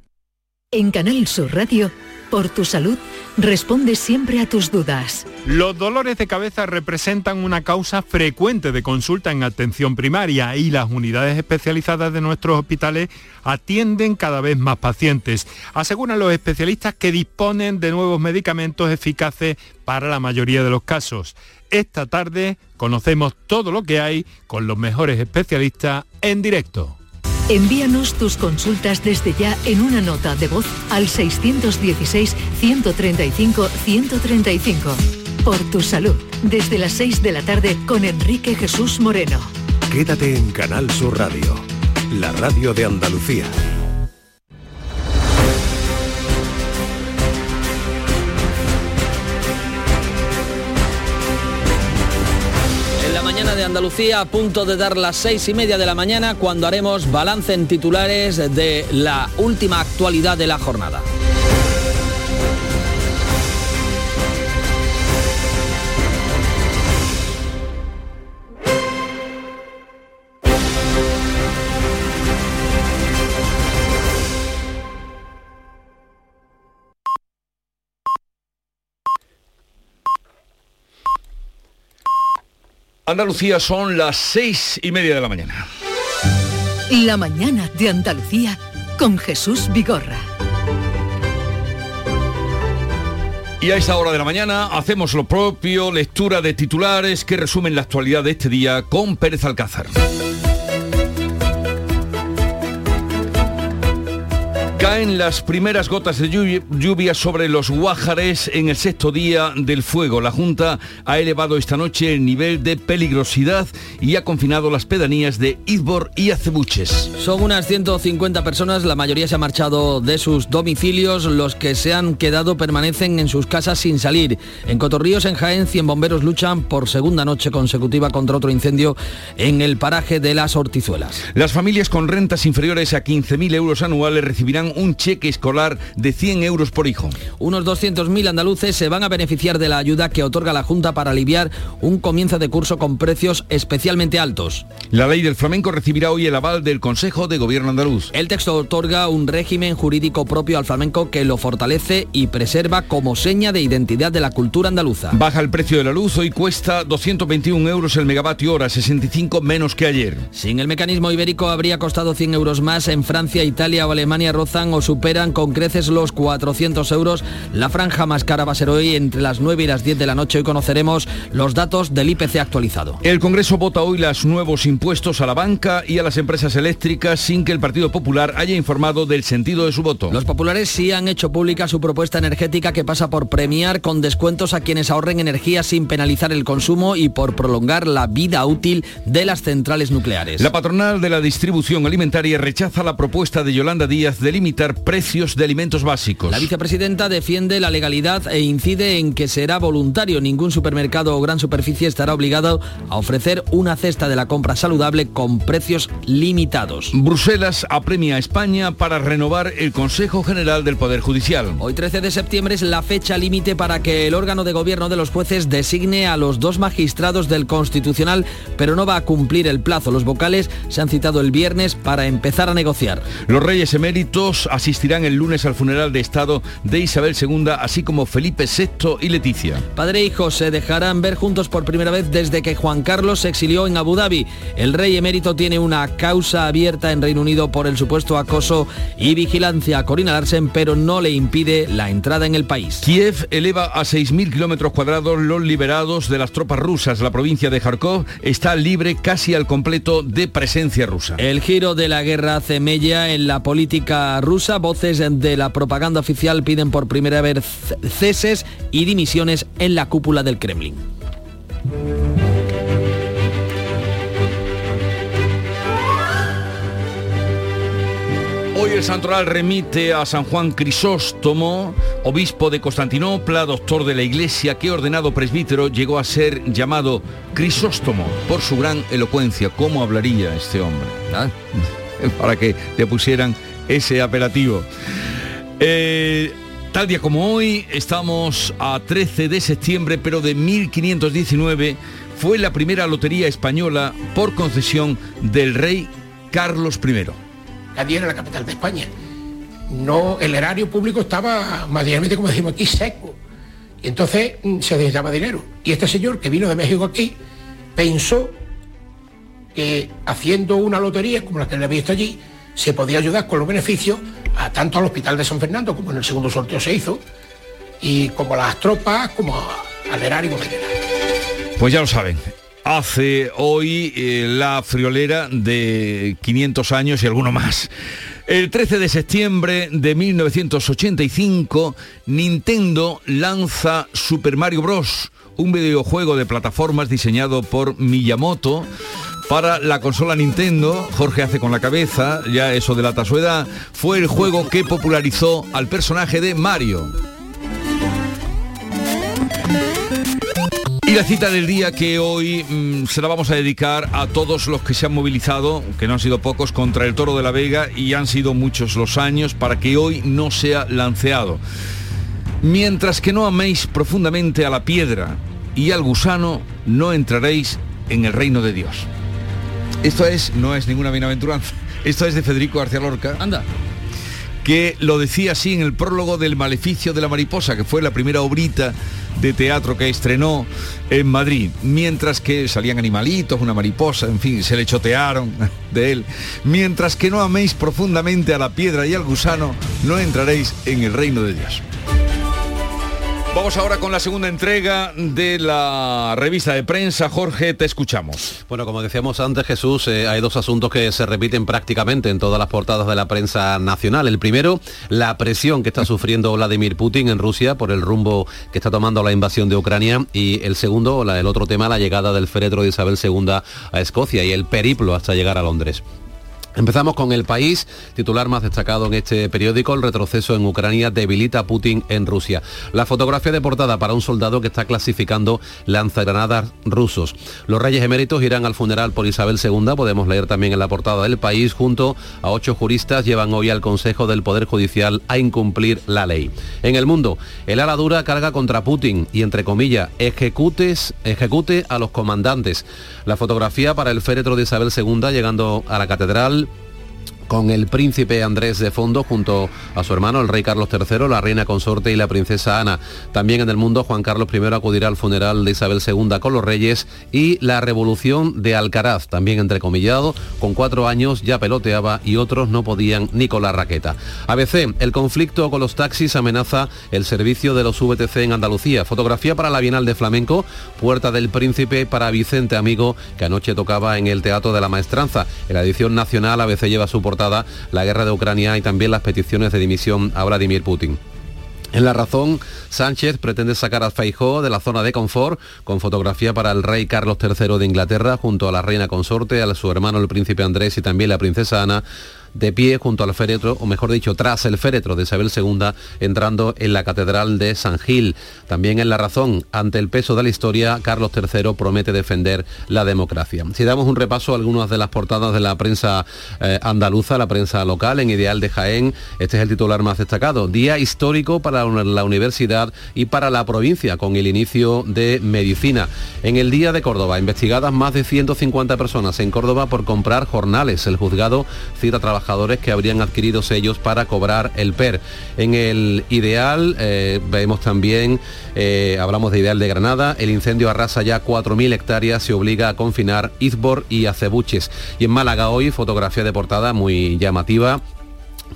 En Canal Sur Radio, por tu salud, responde siempre a tus dudas. Los dolores de cabeza representan una causa frecuente de consulta en atención primaria y las unidades especializadas de nuestros hospitales atienden cada vez más pacientes. Aseguran los especialistas que disponen de nuevos medicamentos eficaces para la mayoría de los casos. Esta tarde conocemos todo lo que hay con los mejores especialistas en directo. Envíanos tus consultas desde ya en una nota de voz al 616-135-135. Por tu salud, desde las 6 de la tarde con Enrique Jesús Moreno. Quédate en Canal Sur Radio, la radio de Andalucía. Andalucía a punto de dar las seis y media de la mañana cuando haremos balance en titulares de la última actualidad de la jornada. Andalucía son las seis y media de la mañana. La mañana de Andalucía con Jesús Vigorra. Y a esa hora de la mañana hacemos lo propio, lectura de titulares que resumen la actualidad de este día con Pérez Alcázar. Caen las primeras gotas de lluvia, sobre los Guájares en el sexto día del fuego. La Junta ha elevado esta noche el nivel de peligrosidad y ha confinado las pedanías de Idbor y Acebuches. Son unas 150 personas, la mayoría se ha marchado de sus domicilios, los que se han quedado permanecen en sus casas sin salir. En Cotorríos, en Jaén, 100 bomberos luchan por segunda noche consecutiva contra otro incendio en el paraje de las Hortizuelas. Las familias con rentas inferiores a 15.000 euros anuales recibirán un cheque escolar de 100 euros por hijo. Unos 200.000 andaluces se van a beneficiar de la ayuda que otorga la Junta para aliviar un comienzo de curso con precios especialmente altos. La ley del flamenco recibirá hoy el aval del Consejo de Gobierno andaluz. El texto otorga un régimen jurídico propio al flamenco que lo fortalece y preserva como seña de identidad de la cultura andaluza. Baja el precio de la luz, hoy cuesta 221 euros el megavatio hora, 65 menos que ayer. Sin el mecanismo ibérico habría costado 100 euros más. En Francia, Italia o Alemania rozan o superan con creces los 400 euros. La franja más cara va a ser hoy entre las 9 y las 10 de la noche. Hoy conoceremos los datos del IPC actualizado. El Congreso vota hoy los nuevos impuestos a la banca y a las empresas eléctricas sin que el Partido Popular haya informado del sentido de su voto. Los populares sí han hecho pública su propuesta energética que pasa por premiar con descuentos a quienes ahorren energía sin penalizar el consumo y por prolongar la vida útil de las centrales nucleares. La patronal de la distribución alimentaria rechaza la propuesta de Yolanda Díaz de limitar precios de alimentos básicos. La vicepresidenta defiende la legalidad e incide en que será voluntario. Ningún supermercado o gran superficie estará obligado a ofrecer una cesta de la compra saludable con precios limitados. Bruselas apremia a España para renovar el Consejo General del Poder Judicial. Hoy 13 de septiembre es la fecha límite para que el órgano de gobierno de los jueces designe a los dos magistrados del Constitucional, pero no va a cumplir el plazo. Los vocales se han citado el viernes para empezar a negociar. Los reyes eméritos asistirán el lunes al funeral de Estado de Isabel II, así como Felipe VI y Leticia. Padre e hijo se dejarán ver juntos por primera vez desde que Juan Carlos se exilió en Abu Dhabi. El rey emérito tiene una causa abierta en Reino Unido por el supuesto acoso y vigilancia a Corina Larsen, pero no le impide la entrada en el país. Kiev eleva a 6.000 kilómetros cuadrados los liberados de las tropas rusas. La provincia de Kharkov está libre casi al completo de presencia rusa. El giro de la guerra hace mella en la política rusa. Voces de la propaganda oficial piden por primera vez ceses y dimisiones en la cúpula del Kremlin. Hoy el santoral remite a San Juan Crisóstomo, obispo de Constantinopla, doctor de la Iglesia, que ordenado presbítero llegó a ser llamado Crisóstomo por su gran elocuencia. ¿Cómo hablaría este hombre? ¿Ah? Para que le pusieran ese apelativo. Eh, tal día como hoy, estamos a 13 de septiembre, pero de 1519, fue la primera lotería española por concesión del rey Carlos I. Cádiz era la capital de España. No, el erario público estaba materialmente, como decimos aquí, seco. Y entonces mm, se necesitaba dinero. Y este señor que vino de México aquí pensó que haciendo una lotería como la que le había visto allí, se podía ayudar con los beneficios a tanto al Hospital de San Fernando, como en el segundo sorteo se hizo, y como las tropas, como al erario general. Pues ya lo saben, hace hoy eh, la friolera de 500 años y alguno más. El 13 de septiembre de 1985, Nintendo lanza Super Mario Bros., un videojuego de plataformas diseñado por Miyamoto para la consola Nintendo, Jorge hace con la cabeza, ya eso delata su edad, fue el juego que popularizó al personaje de Mario. Y la cita del día que hoy mm, se la vamos a dedicar a todos los que se han movilizado, que no han sido pocos, contra el toro de la Vega y han sido muchos los años para que hoy no sea lanceado. Mientras que no améis profundamente a la piedra y al gusano, no entraréis en el reino de Dios. Esto es, no es ninguna bienaventuranza, esto es de Federico García Lorca. Anda que lo decía así en el prólogo del Maleficio de la Mariposa, que fue la primera obrita de teatro que estrenó en Madrid, mientras que salían animalitos, una mariposa, en fin, se le chotearon de él. Mientras que no améis profundamente a la piedra y al gusano, no entraréis en el reino de Dios. Vamos ahora con la segunda entrega de la revista de prensa. Jorge, te escuchamos. Bueno, como decíamos antes, Jesús, eh, hay dos asuntos que se repiten prácticamente en todas las portadas de la prensa nacional. El primero, la presión que está sufriendo Vladimir Putin en Rusia por el rumbo que está tomando la invasión de Ucrania. Y el segundo, el otro tema, la llegada del féretro de Isabel II a Escocia y el periplo hasta llegar a Londres. Empezamos con el país, titular más destacado en este periódico, el retroceso en Ucrania debilita a Putin en Rusia. La fotografía de portada para un soldado que está clasificando lanzagranadas rusos. Los reyes eméritos irán al funeral por Isabel II, podemos leer también en la portada del país, junto a ocho juristas llevan hoy al Consejo del Poder Judicial a incumplir la ley. En el mundo, el ala dura carga contra Putin y, entre comillas, ejecutes, ejecute a los comandantes. La fotografía para el féretro de Isabel II llegando a la catedral con el príncipe Andrés de fondo junto a su hermano, el rey Carlos III, la reina consorte y la princesa Ana. También en el mundo, Juan Carlos I acudirá al funeral de Isabel II con los reyes y la revolución de Alcaraz, también entrecomillado, con cuatro años ya peloteaba y otros no podían ni con la raqueta. ABC, el conflicto con los taxis amenaza el servicio de los VTC en Andalucía. Fotografía para la Bienal de Flamenco, Puerta del Príncipe para Vicente Amigo, que anoche tocaba en el Teatro de la Maestranza. En la edición nacional, ABC lleva su la guerra de Ucrania y también las peticiones de dimisión a Vladimir Putin. En la razón, Sánchez pretende sacar a Feijó de la zona de confort con fotografía para el rey Carlos III de Inglaterra junto a la reina consorte, a su hermano el príncipe Andrés y también la princesa Ana de pie junto al féretro, o mejor dicho, tras el féretro de Isabel II, entrando en la Catedral de San Gil. También en La Razón, ante el peso de la historia, Carlos III promete defender la democracia. Si damos un repaso a algunas de las portadas de la prensa eh, andaluza, la prensa local, en Ideal de Jaén, este es el titular más destacado. Día histórico para la universidad y para la provincia, con el inicio de medicina. En el Día de Córdoba, investigadas más de 150 personas en Córdoba por comprar jornales. El juzgado cita trabajar que habrían adquirido sellos para cobrar el PER. En el Ideal eh, vemos también, eh, hablamos de Ideal de Granada, el incendio arrasa ya 4.000 hectáreas, se obliga a confinar Izbor y Acebuches. Y en Málaga hoy, fotografía de portada muy llamativa,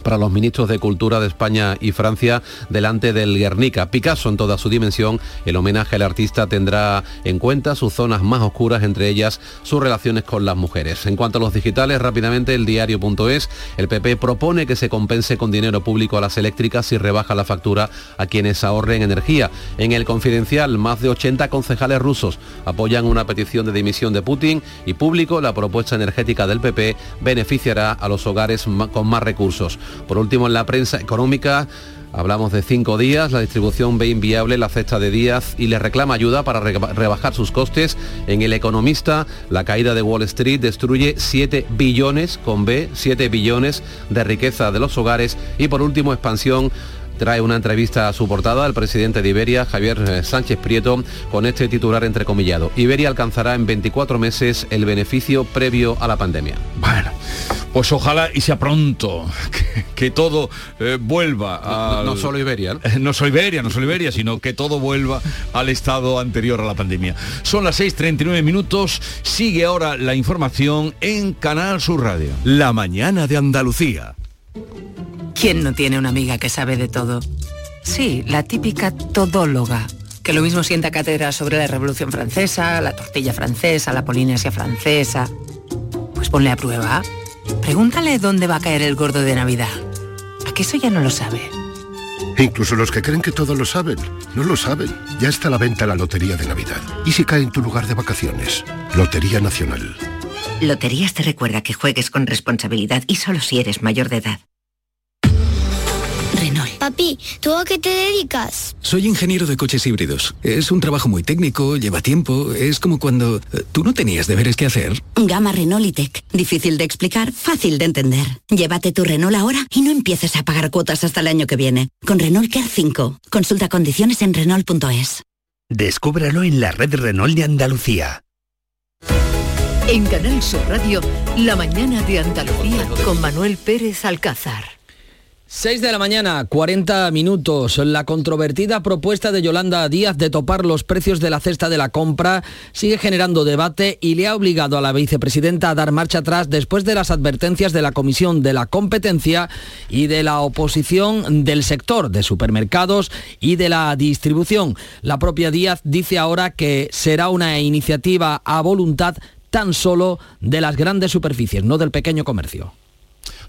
para los ministros de Cultura de España y Francia delante del Guernica. Picasso en toda su dimensión, el homenaje al artista tendrá en cuenta sus zonas más oscuras, entre ellas sus relaciones con las mujeres. En cuanto a los digitales, rápidamente el diario.es, el PP propone que se compense con dinero público a las eléctricas y rebaja la factura a quienes ahorren energía. En el confidencial, más de 80 concejales rusos apoyan una petición de dimisión de Putin y público la propuesta energética del PP beneficiará a los hogares con más recursos. Por último, en la prensa económica, Hablamos de cinco días, la distribución ve inviable la cesta de días y le reclama ayuda para rebajar sus costes. En El Economista, la caída de Wall Street destruye 7 billones, con B, 7 billones de riqueza de los hogares. Y por último, expansión trae una entrevista a su portada al presidente de Iberia, Javier eh, Sánchez Prieto, con este titular entrecomillado. Iberia alcanzará en 24 meses el beneficio previo a la pandemia. Bueno, pues ojalá y sea pronto, que, todo eh, vuelva a... No, solo Iberia. ¿no? solo Iberia, no solo Iberia, sino que todo vuelva al estado anterior a la pandemia. Son las 6.39 minutos, sigue ahora la información en Canal Sur Radio. La mañana de Andalucía. ¿Quién no tiene una amiga que sabe de todo? Sí, la típica todóloga, que lo mismo sienta cátedra sobre la Revolución Francesa, la tortilla francesa, la Polinesia francesa. Pues ponle a prueba. Pregúntale dónde va a caer el gordo de Navidad. ¿A qué eso ya no lo sabe? Incluso los que creen que todo lo saben, no lo saben. Ya está a la venta la Lotería de Navidad. ¿Y si cae en tu lugar de vacaciones? Lotería Nacional. Loterías te recuerda que juegues con responsabilidad y solo si eres mayor de edad. Renault. Papi, ¿tú a qué te dedicas? Soy ingeniero de coches híbridos. Es un trabajo muy técnico, lleva tiempo. Es como cuando eh, tú no tenías deberes que hacer. Gama Renault y Tech. Difícil de explicar, fácil de entender. Llévate tu Renault ahora y no empieces a pagar cuotas hasta el año que viene. Con Renault Care 5. Consulta condiciones en Renault.es. Descúbralo en la red Renault de Andalucía. En Canal Sur Radio, la mañana de Andalucía con Manuel Pérez Alcázar. 6 de la mañana, 40 minutos. La controvertida propuesta de Yolanda Díaz de topar los precios de la cesta de la compra sigue generando debate y le ha obligado a la vicepresidenta a dar marcha atrás después de las advertencias de la Comisión de la Competencia y de la oposición del sector de supermercados y de la distribución. La propia Díaz dice ahora que será una iniciativa a voluntad tan solo de las grandes superficies, no del pequeño comercio.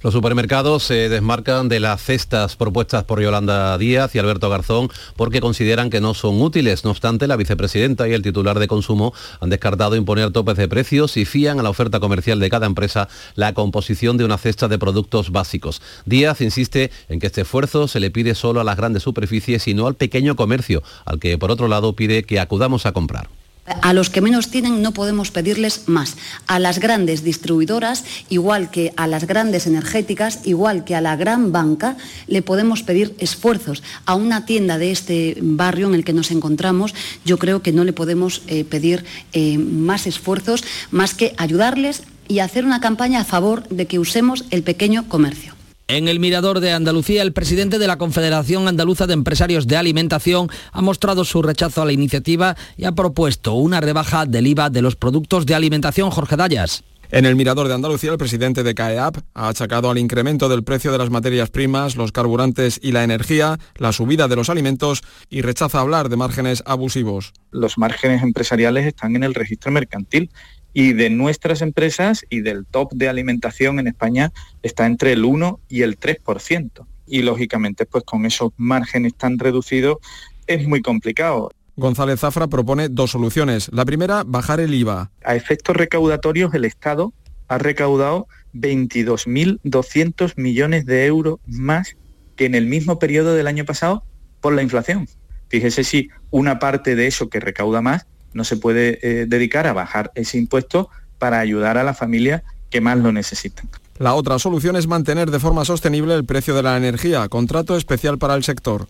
Los supermercados se desmarcan de las cestas propuestas por Yolanda Díaz y Alberto Garzón porque consideran que no son útiles. No obstante, la vicepresidenta y el titular de consumo han descartado imponer topes de precios y fían a la oferta comercial de cada empresa la composición de una cesta de productos básicos. Díaz insiste en que este esfuerzo se le pide solo a las grandes superficies y no al pequeño comercio, al que por otro lado pide que acudamos a comprar. A los que menos tienen no podemos pedirles más. A las grandes distribuidoras, igual que a las grandes energéticas, igual que a la gran banca, le podemos pedir esfuerzos. A una tienda de este barrio en el que nos encontramos, yo creo que no le podemos eh, pedir eh, más esfuerzos, más que ayudarles y hacer una campaña a favor de que usemos el pequeño comercio. En el Mirador de Andalucía, el presidente de la Confederación Andaluza de Empresarios de Alimentación ha mostrado su rechazo a la iniciativa y ha propuesto una rebaja del IVA de los productos de alimentación. Jorge Dallas. En el Mirador de Andalucía, el presidente de CAEAP ha achacado al incremento del precio de las materias primas, los carburantes y la energía, la subida de los alimentos y rechaza hablar de márgenes abusivos. Los márgenes empresariales están en el registro mercantil y de nuestras empresas y del top de alimentación en España está entre el 1 y el 3%. Y lógicamente, pues con esos márgenes tan reducidos es muy complicado. González Zafra propone dos soluciones. La primera, bajar el IVA. A efectos recaudatorios, el Estado ha recaudado 22.200 millones de euros más que en el mismo periodo del año pasado por la inflación. Fíjese si una parte de eso que recauda más no se puede eh, dedicar a bajar ese impuesto para ayudar a las familias que más lo necesitan. La otra solución es mantener de forma sostenible el precio de la energía, contrato especial para el sector.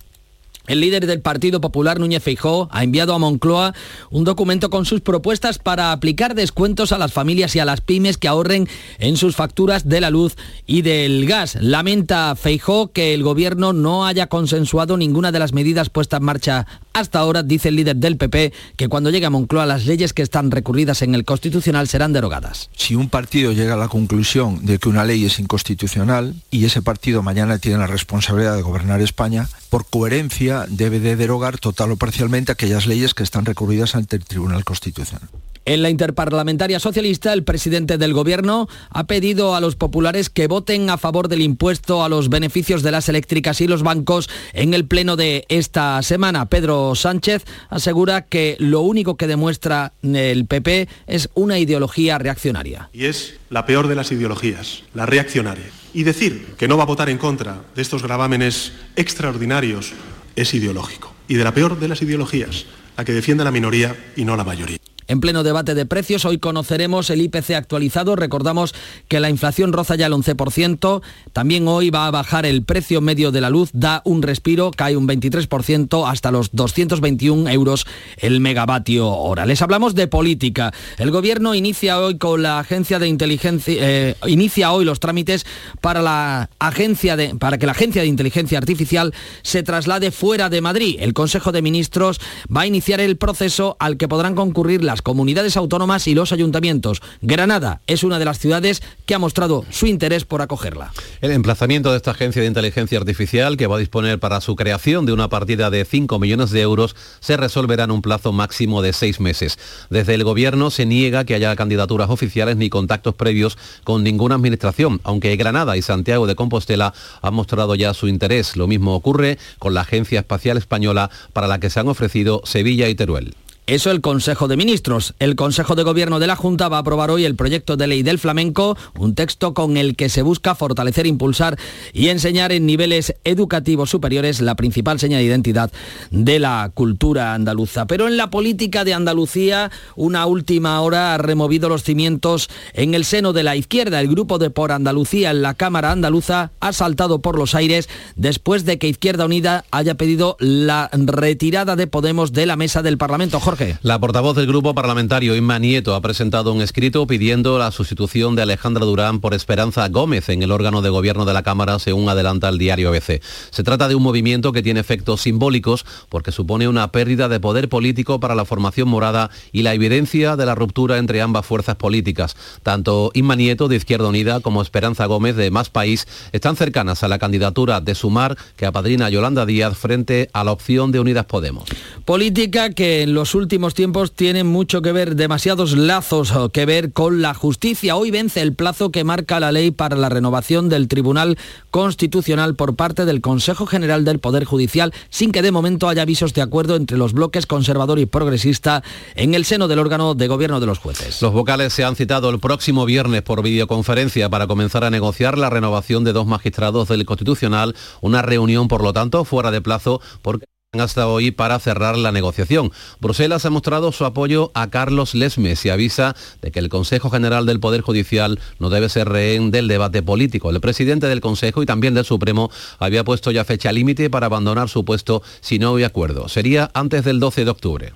El líder del Partido Popular, Núñez Feijó, ha enviado a Moncloa un documento con sus propuestas para aplicar descuentos a las familias y a las pymes que ahorren en sus facturas de la luz y del gas. Lamenta Feijó que el gobierno no haya consensuado ninguna de las medidas puestas en marcha hasta ahora, dice el líder del PP, que cuando llegue a Moncloa las leyes que están recurridas en el Constitucional serán derogadas. Si un partido llega a la conclusión de que una ley es inconstitucional y ese partido mañana tiene la responsabilidad de gobernar España, por coherencia debe de derogar total o parcialmente aquellas leyes que están recurridas ante el Tribunal Constitucional. En la interparlamentaria socialista, el presidente del gobierno ha pedido a los populares que voten a favor del impuesto a los beneficios de las eléctricas y los bancos en el pleno de esta semana. Pedro Sánchez asegura que lo único que demuestra el PP es una ideología reaccionaria. Y es la peor de las ideologías, la reaccionaria. Y decir que no va a votar en contra de estos gravámenes extraordinarios es ideológico. Y de la peor de las ideologías, la que defiende a la minoría y no a la mayoría. En pleno debate de precios, hoy conoceremos el IPC actualizado. Recordamos que la inflación roza ya el 11%. También hoy va a bajar el precio medio de la luz, da un respiro, cae un 23% hasta los 221 euros el megavatio hora. Les hablamos de política. El gobierno inicia hoy con la agencia de inteligencia, eh, inicia hoy los trámites para la agencia para que la agencia de inteligencia artificial se traslade fuera de Madrid. El Consejo de Ministros va a iniciar el proceso al que podrán concurrir comunidades autónomas y los ayuntamientos. Granada es una de las ciudades que ha mostrado su interés por acogerla. El emplazamiento de esta agencia de inteligencia artificial, que va a disponer para su creación de una partida de 5 millones de euros, se resolverá en un plazo máximo de seis meses. Desde el Gobierno se niega que haya candidaturas oficiales ni contactos previos con ninguna administración, aunque Granada y Santiago de Compostela han mostrado ya su interés. Lo mismo ocurre con la Agencia Espacial Española, para la que se han ofrecido Sevilla y Teruel. Eso el Consejo de Ministros. El Consejo de Gobierno de la Junta va a aprobar hoy el proyecto de ley del flamenco, un texto con el que se busca fortalecer, impulsar y enseñar en niveles educativos superiores la principal seña de identidad de la cultura andaluza. Pero en la política de Andalucía, una última hora ha removido los cimientos en el seno de la izquierda. El grupo de Por Andalucía en la Cámara Andaluza ha saltado por los aires después de que Izquierda Unida haya pedido la retirada de Podemos de la mesa del Parlamento. Jorge. La portavoz del grupo parlamentario, Inma Nieto, ha presentado un escrito pidiendo la sustitución de Alejandra Durán por Esperanza Gómez en el órgano de gobierno de la Cámara, según adelanta el diario ABC. Se trata de un movimiento que tiene efectos simbólicos porque supone una pérdida de poder político para la formación morada y la evidencia de la ruptura entre ambas fuerzas políticas. Tanto Inma Nieto de Izquierda Unida como Esperanza Gómez de Más País están cercanas a la candidatura de Sumar que apadrina Yolanda Díaz frente a la opción de Unidas Podemos. Política que en los últimos tiempos tiene mucho que ver, demasiados lazos que ver con la justicia. Hoy vence el plazo que marca la ley para la renovación del Tribunal Constitucional por parte del Consejo General del Poder Judicial, sin que de momento haya avisos de acuerdo entre los bloques conservador y progresista en el seno del órgano de gobierno de los jueces. Los vocales se han citado el próximo viernes por videoconferencia para comenzar a negociar la renovación de dos magistrados del Constitucional, una reunión por lo tanto fuera de plazo porque hasta hoy para cerrar la negociación. Bruselas ha mostrado su apoyo a Carlos Lesmes y avisa de que el Consejo General del Poder Judicial no debe ser rehén del debate político. El presidente del Consejo y también del Supremo había puesto ya fecha límite para abandonar su puesto si no había acuerdo. Sería antes del 12 de octubre.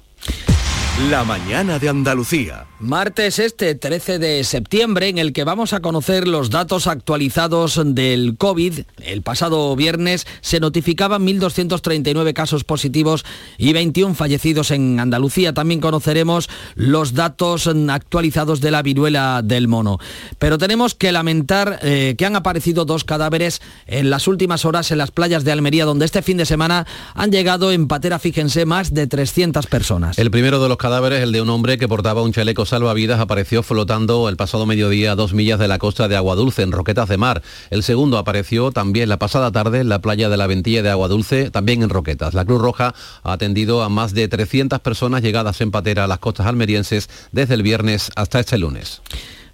La mañana de Andalucía. Martes este 13 de septiembre en el que vamos a conocer los datos actualizados del COVID. El pasado viernes se notificaban 1.239 casos positivos y 21 fallecidos en Andalucía. También conoceremos los datos actualizados de la viruela del mono. Pero tenemos que lamentar eh, que han aparecido dos cadáveres en las últimas horas en las playas de Almería, donde este fin de semana han llegado en patera, fíjense, más de 300 personas. El primero de los cadáveres, el de un hombre que portaba un chaleco salvavidas, apareció flotando el pasado mediodía a dos millas de la costa de Aguadulce, en Roquetas de Mar. El segundo apareció también la pasada tarde en la playa de la Ventilla de Aguadulce, también en Roquetas. La Cruz Roja ha atendido a más de 300 personas llegadas en patera a las costas almerienses desde el viernes hasta este lunes.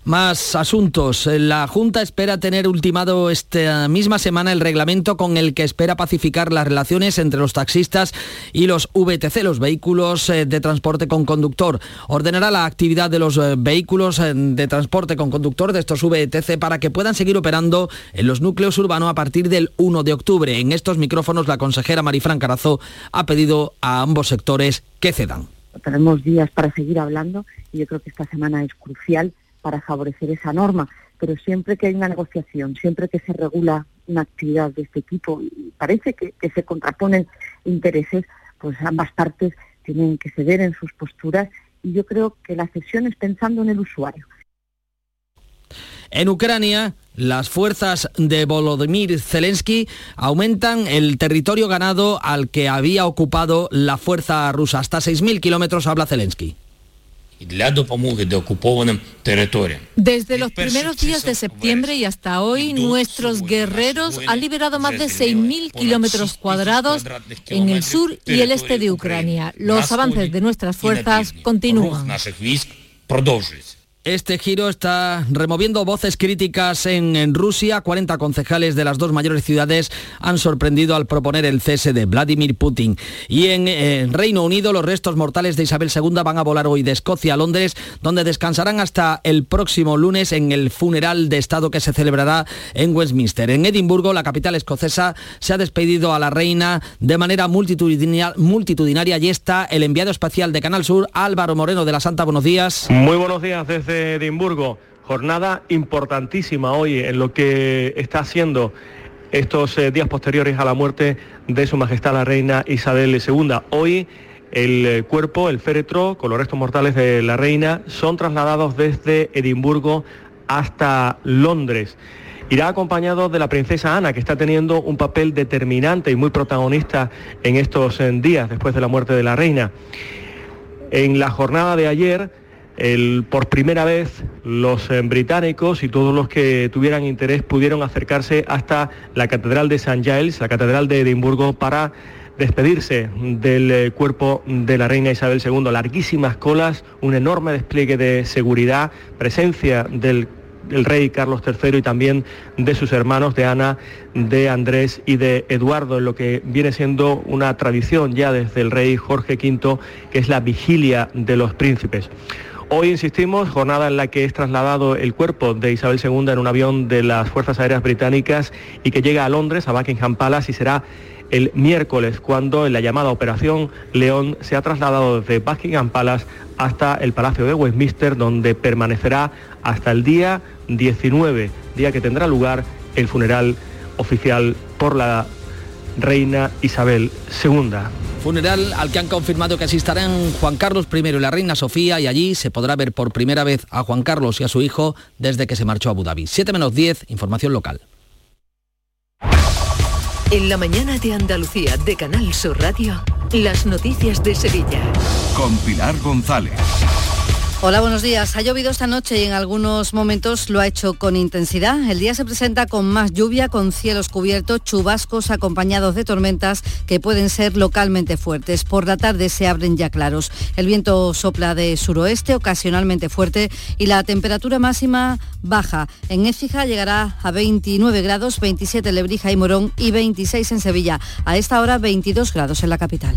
Más asuntos. La Junta espera tener ultimado esta misma semana el reglamento con el que espera pacificar las relaciones entre los taxistas y los VTC, los vehículos eh, de transporte con conductor. Ordenará la actividad de los eh, vehículos eh, de transporte con conductor de estos VTC para que puedan seguir operando en los núcleos urbanos a partir del 1 de octubre. En estos micrófonos la consejera Marifran Carazo ha pedido a ambos sectores que cedan. Tenemos días para seguir hablando y yo creo que esta semana es crucial para favorecer esa norma. Pero siempre que hay una negociación, siempre que se regula una actividad de este tipo y parece que, se contraponen intereses, pues ambas partes tienen que ceder en sus posturas y yo creo que la cesión es pensando en el usuario. En Ucrania, las fuerzas de Volodymyr Zelensky aumentan el territorio ganado al que había ocupado la fuerza rusa. Hasta 6.000 kilómetros habla Zelensky. Desde los primeros días de septiembre y hasta hoy, nuestros guerreros han liberado más de 6.000 kilómetros cuadrados en el sur y el este de Ucrania. Los avances de nuestras fuerzas continúan. Este giro está removiendo voces críticas en, Rusia. 40 concejales de las dos mayores ciudades han sorprendido al proponer el cese de Vladimir Putin. Y en, Reino Unido los restos mortales de Isabel II van a volar hoy de Escocia a Londres, donde descansarán hasta el próximo lunes en el funeral de Estado que se celebrará en Westminster. En Edimburgo, la capital escocesa, se ha despedido a la reina de manera multitudinaria, y está el enviado espacial de Canal Sur, Álvaro Moreno de la Santa. Buenos días. Muy buenos días desde Edimburgo. Jornada importantísima hoy en lo que está haciendo estos eh, días posteriores a la muerte de Su Majestad la Reina Isabel II. Hoy el eh, cuerpo, el féretro, con los restos mortales de la reina, son trasladados desde Edimburgo hasta Londres. Irá acompañado de la princesa Ana, que está teniendo un papel determinante y muy protagonista en estos eh, días después de la muerte de la reina. En la jornada de ayer, por primera vez los eh, británicos y todos los que tuvieran interés pudieron acercarse hasta la Catedral de St. Giles, la Catedral de Edimburgo, para despedirse del eh, cuerpo de la reina Isabel II. Larguísimas colas, un enorme despliegue de seguridad, presencia del rey Carlos III y también de sus hermanos, de Ana, de Andrés y de Eduardo, en lo que viene siendo una tradición ya desde el rey Jorge V, que es la vigilia de los príncipes. Hoy insistimos, jornada en la que es trasladado el cuerpo de Isabel II en un avión de las Fuerzas Aéreas Británicas y que llega a Londres, a Buckingham Palace, y será el miércoles cuando en la llamada Operación León se ha trasladado desde Buckingham Palace hasta el Palacio de Westminster, donde permanecerá hasta el día 19, día que tendrá lugar el funeral oficial por la reina Isabel II. Funeral al que han confirmado que asistirán Juan Carlos I y la reina Sofía y allí se podrá ver por primera vez a Juan Carlos y a su hijo desde que se marchó a Abu Dhabi. 7 menos 10, información local. En la mañana de Andalucía de Canal Sur Radio, las noticias de Sevilla. Con Pilar González. Hola, buenos días. Ha llovido esta noche y en algunos momentos lo ha hecho con intensidad. El día se presenta con más lluvia, con cielos cubiertos, chubascos acompañados de tormentas que pueden ser localmente fuertes. Por la tarde se abren ya claros. El viento sopla de suroeste, ocasionalmente fuerte, y la temperatura máxima baja. En Écija llegará a 29 grados, 27 en Lebrija y Morón y 26 en Sevilla. A esta hora 22 grados en la capital.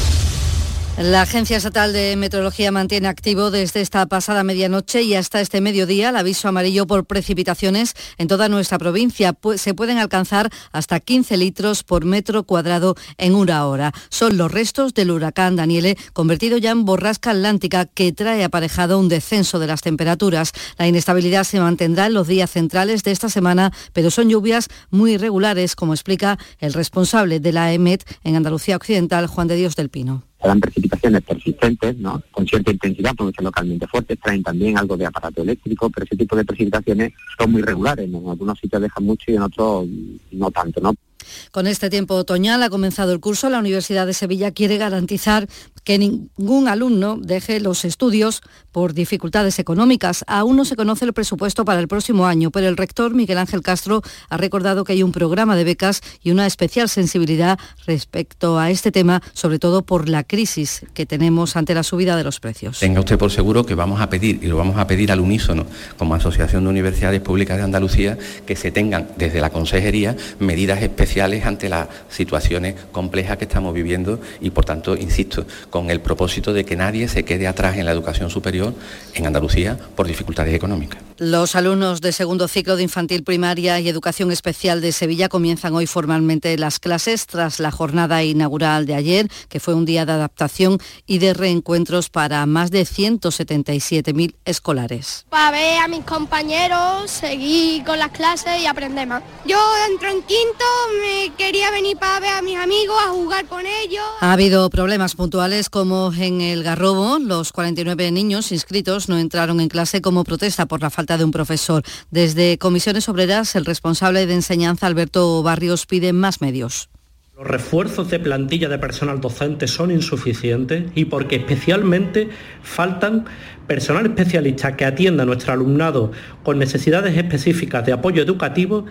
La Agencia Estatal de Meteorología mantiene activo desde esta pasada medianoche y hasta este mediodía el aviso amarillo por precipitaciones en toda nuestra provincia. Se pueden alcanzar hasta 15 litros por metro cuadrado en una hora. Son los restos del huracán Daniele, convertido ya en borrasca atlántica que trae aparejado un descenso de las temperaturas. La inestabilidad se mantendrá en los días centrales de esta semana, pero son lluvias muy irregulares, como explica el responsable de la EMET en Andalucía Occidental, Juan de Dios del Pino se dan precipitaciones persistentes, ¿no? con cierta intensidad, porque son localmente fuertes, traen también algo de aparato eléctrico, pero ese tipo de precipitaciones son muy regulares, en algunos sitios dejan mucho y en otros no tanto. ¿no? Con este tiempo otoñal ha comenzado el curso. La Universidad de Sevilla quiere garantizar que ningún alumno deje los estudios por dificultades económicas. Aún no se conoce el presupuesto para el próximo año, pero el rector Miguel Ángel Castro ha recordado que hay un programa de becas y una especial sensibilidad respecto a este tema, sobre todo por la crisis que tenemos ante la subida de los precios. Tenga usted por seguro que vamos a pedir, y lo vamos a pedir al unísono, como Asociación de Universidades Públicas de Andalucía, que se tengan desde la Consejería medidas especiales ante las situaciones complejas que estamos viviendo y, por tanto, insisto, con el propósito de que nadie se quede atrás en la educación superior en Andalucía por dificultades económicas. Los alumnos de segundo ciclo de infantil primaria y educación especial de Sevilla comienzan hoy formalmente las clases tras la jornada inaugural de ayer, que fue un día de adaptación y de reencuentros para más de 177.000 escolares. Para ver a mis compañeros, seguir con las clases y aprender más. Yo entro en quinto, me quería venir para ver a mis amigos, a jugar con ellos. Ha habido problemas puntuales como en el Garrobo. Los 49 niños inscritos no entraron en clase como protesta por la falta de un profesor. Desde Comisiones Obreras, el responsable de enseñanza, Alberto Barrios, pide más medios. Los refuerzos de plantilla de personal docente son insuficientes y porque especialmente faltan personal especialista que atienda a nuestro alumnado con necesidades específicas de apoyo educativo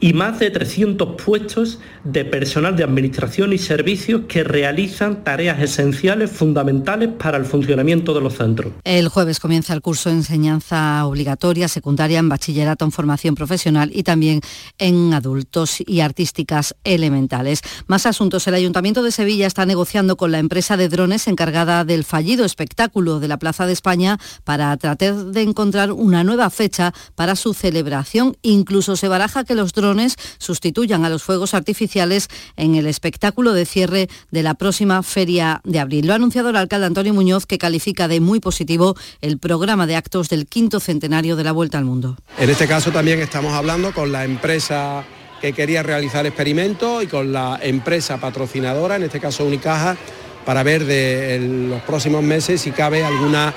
y más de 300 puestos de personal de administración y servicios que realizan tareas esenciales fundamentales para el funcionamiento de los centros. El jueves comienza el curso de enseñanza obligatoria secundaria en bachillerato en formación profesional y también en adultos y artísticas elementales. Más asuntos. El Ayuntamiento de Sevilla está negociando con la empresa de drones encargada del fallido espectáculo de la Plaza de España para tratar de encontrar una nueva fecha para su celebración. Incluso se baraja que los drones sustituyan a los fuegos artificiales en el espectáculo de cierre de la próxima feria de abril. Lo ha anunciado el alcalde Antonio Muñoz, que califica de muy positivo el programa de actos del quinto centenario de la Vuelta al Mundo. En este caso también estamos hablando con la empresa que quería realizar experimentos y con la empresa patrocinadora, en este caso Unicaja, para ver de los próximos meses si cabe alguna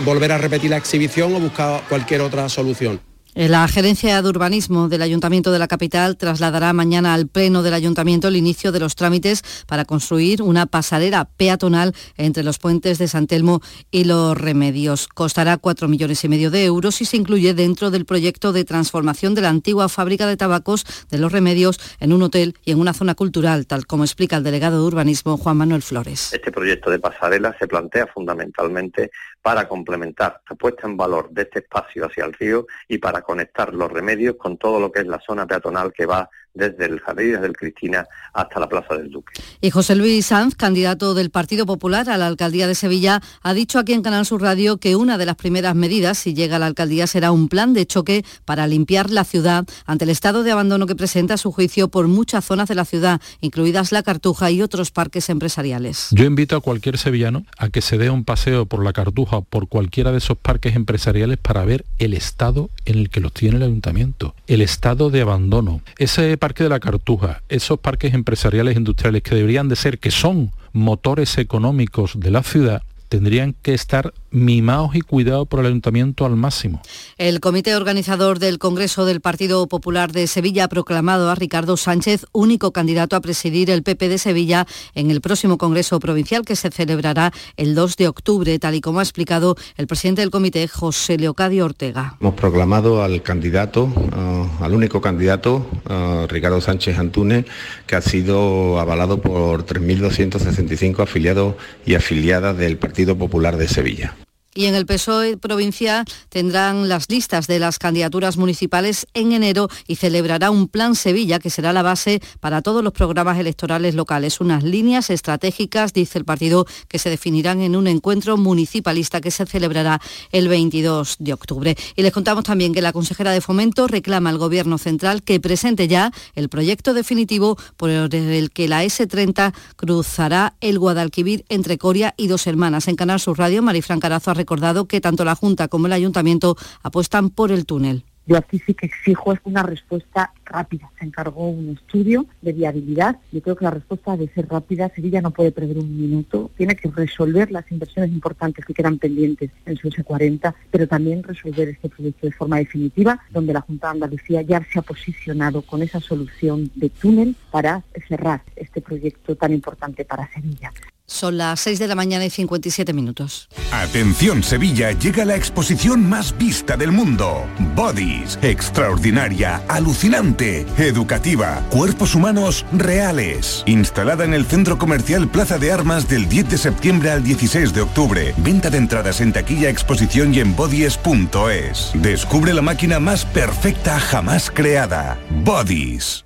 volver a repetir la exhibición o buscar cualquier otra solución. La Gerencia de Urbanismo del Ayuntamiento de la capital trasladará mañana al Pleno del Ayuntamiento el inicio de los trámites para construir una pasarela peatonal entre los puentes de San Telmo y Los Remedios. Costará 4 millones y medio de euros y se incluye dentro del proyecto de transformación de la antigua fábrica de tabacos de Los Remedios en un hotel y en una zona cultural, tal como explica el delegado de Urbanismo Juan Manuel Flores. Este proyecto de pasarela se plantea fundamentalmente para complementar la puesta en valor de este espacio hacia el río y para conectar los remedios con todo lo que es la zona peatonal que va desde el Jardín del Cristina hasta la Plaza del Duque. Y José Luis Sanz, candidato del Partido Popular a la alcaldía de Sevilla, ha dicho aquí en Canal Sur Radio que una de las primeras medidas, si llega a la alcaldía, será un plan de choque para limpiar la ciudad ante el estado de abandono que presenta a su juicio por muchas zonas de la ciudad, incluidas la Cartuja y otros parques empresariales. Yo invito a cualquier sevillano a que se dé un paseo por la Cartuja o por cualquiera de esos parques empresariales para ver el estado en el que los tiene el ayuntamiento, el estado de abandono. Ese Parque de la Cartuja, esos parques empresariales industriales que deberían de ser, que son motores económicos de la ciudad, tendrían que estar mimados y cuidados por el ayuntamiento al máximo. El comité organizador del Congreso del Partido Popular de Sevilla ha proclamado a Ricardo Sánchez único candidato a presidir el PP de Sevilla en el próximo Congreso Provincial que se celebrará el 2 de octubre, tal y como ha explicado el presidente del comité, José Leocadio Ortega. Hemos proclamado al candidato, uh, al único candidato, uh, Ricardo Sánchez Antúnez, que ha sido avalado por 3.265 afiliados y afiliadas del Partido Popular de Sevilla y en el PSOE provincial tendrán las listas de las candidaturas municipales en enero y celebrará un plan Sevilla que será la base para todos los programas electorales locales. Unas líneas estratégicas, dice el partido, que se definirán en un encuentro municipalista que se celebrará el 22 de octubre. Y les contamos también que la consejera de Fomento reclama al Gobierno central que presente ya el proyecto definitivo por el que la S30 cruzará el Guadalquivir entre Coria y Dos Hermanas. En Canal Sur Radio, Marifran Carazo ha recordado que tanto la Junta como el Ayuntamiento apuestan por el túnel. Yo aquí sí que exijo una respuesta rápida. Se encargó un estudio de viabilidad. Yo creo que la respuesta debe ser rápida. Sevilla no puede perder un minuto. Tiene que resolver las inversiones importantes que quedan pendientes en su S40, pero también resolver este proyecto de forma definitiva, donde la Junta de Andalucía ya se ha posicionado con esa solución de túnel para cerrar este proyecto tan importante para Sevilla. Son las 6 de la mañana y 57 minutos. Atención Sevilla, llega la exposición más vista del mundo. Bodies, extraordinaria, alucinante, educativa, cuerpos humanos reales. Instalada en el Centro Comercial Plaza de Armas del 10 de septiembre al 16 de octubre. Venta de entradas en taquilla exposición y en bodies.es. Descubre la máquina más perfecta jamás creada. Bodies.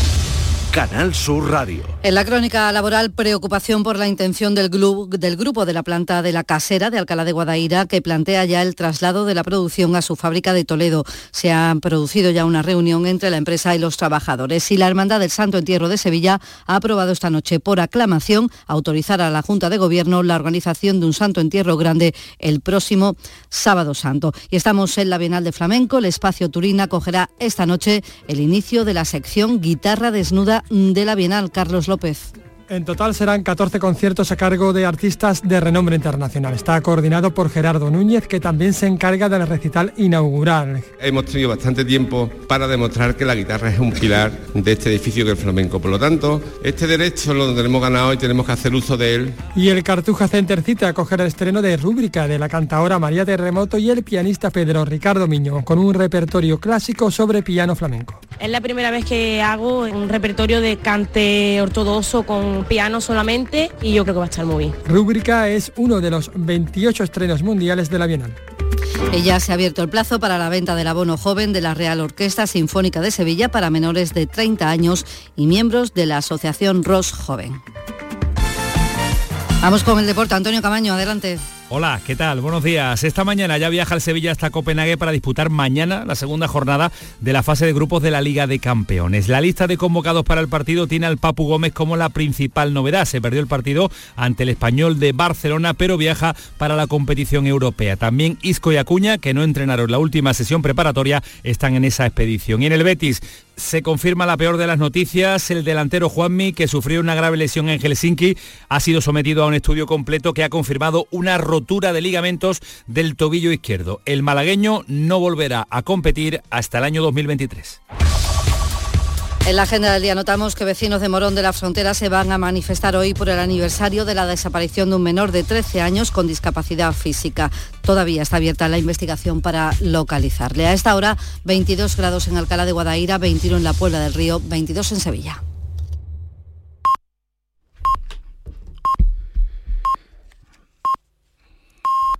Canal Sur Radio. En la crónica laboral, preocupación por la intención del, del, grupo de la planta de la casera de Alcalá de Guadaira que plantea ya el traslado de la producción a su fábrica de Toledo. Se ha producido ya una reunión entre la empresa y los trabajadores y la Hermandad del Santo Entierro de Sevilla ha aprobado esta noche por aclamación autorizar a la Junta de Gobierno la organización de un Santo Entierro grande el próximo sábado santo. Y estamos en la Bienal de Flamenco. El espacio Turina acogerá esta noche el inicio de la sección Guitarra Desnuda de la Bienal, Carlos López. En total serán 14 conciertos a cargo de artistas de renombre internacional. Está coordinado por Gerardo Núñez, que también se encarga del recital inaugural. Hemos tenido bastante tiempo para demostrar que la guitarra es un pilar de este edificio que es el flamenco. Por lo tanto, este derecho lo tenemos ganado y tenemos que hacer uso de él. Y el Cartuja Center cita a coger el estreno de Rúbrica de la cantadora María Terremoto y el pianista Pedro Ricardo Miño, con un repertorio clásico sobre piano flamenco. Es la primera vez que hago un repertorio de cante ortodoxo con piano solamente y yo creo que va a estar muy bien. Rúbrica es uno de los 28 estrenos mundiales de la Bienal. Ya se ha abierto el plazo para la venta del abono joven de la Real Orquesta Sinfónica de Sevilla para menores de 30 años y miembros de la Asociación ROS Joven. Vamos con el deporte. Antonio Camaño, adelante. Hola, ¿qué tal? Buenos días. Esta mañana ya viaja el Sevilla hasta Copenhague para disputar mañana la segunda jornada de la fase de grupos de la Liga de Campeones. La lista de convocados para el partido tiene al Papu Gómez como la principal novedad. Se perdió el partido ante el español de Barcelona, pero viaja para la competición europea. También Isco y Acuña, que no entrenaron la última sesión preparatoria, están en esa expedición. Y en el Betis se confirma la peor de las noticias. El delantero Juanmi, que sufrió una grave lesión en Helsinki, ha sido sometido a un estudio completo que ha confirmado una de ligamentos del tobillo izquierdo. El malagueño no volverá a competir hasta el año 2023. En la agenda del día notamos que vecinos de Morón de la Frontera se van a manifestar hoy por el aniversario de la desaparición de un menor de 13 años con discapacidad física. Todavía está abierta la investigación para localizarle. A esta hora, 22 grados en Alcalá de Guadaira, 21 en la Puebla del Río, 22 en Sevilla.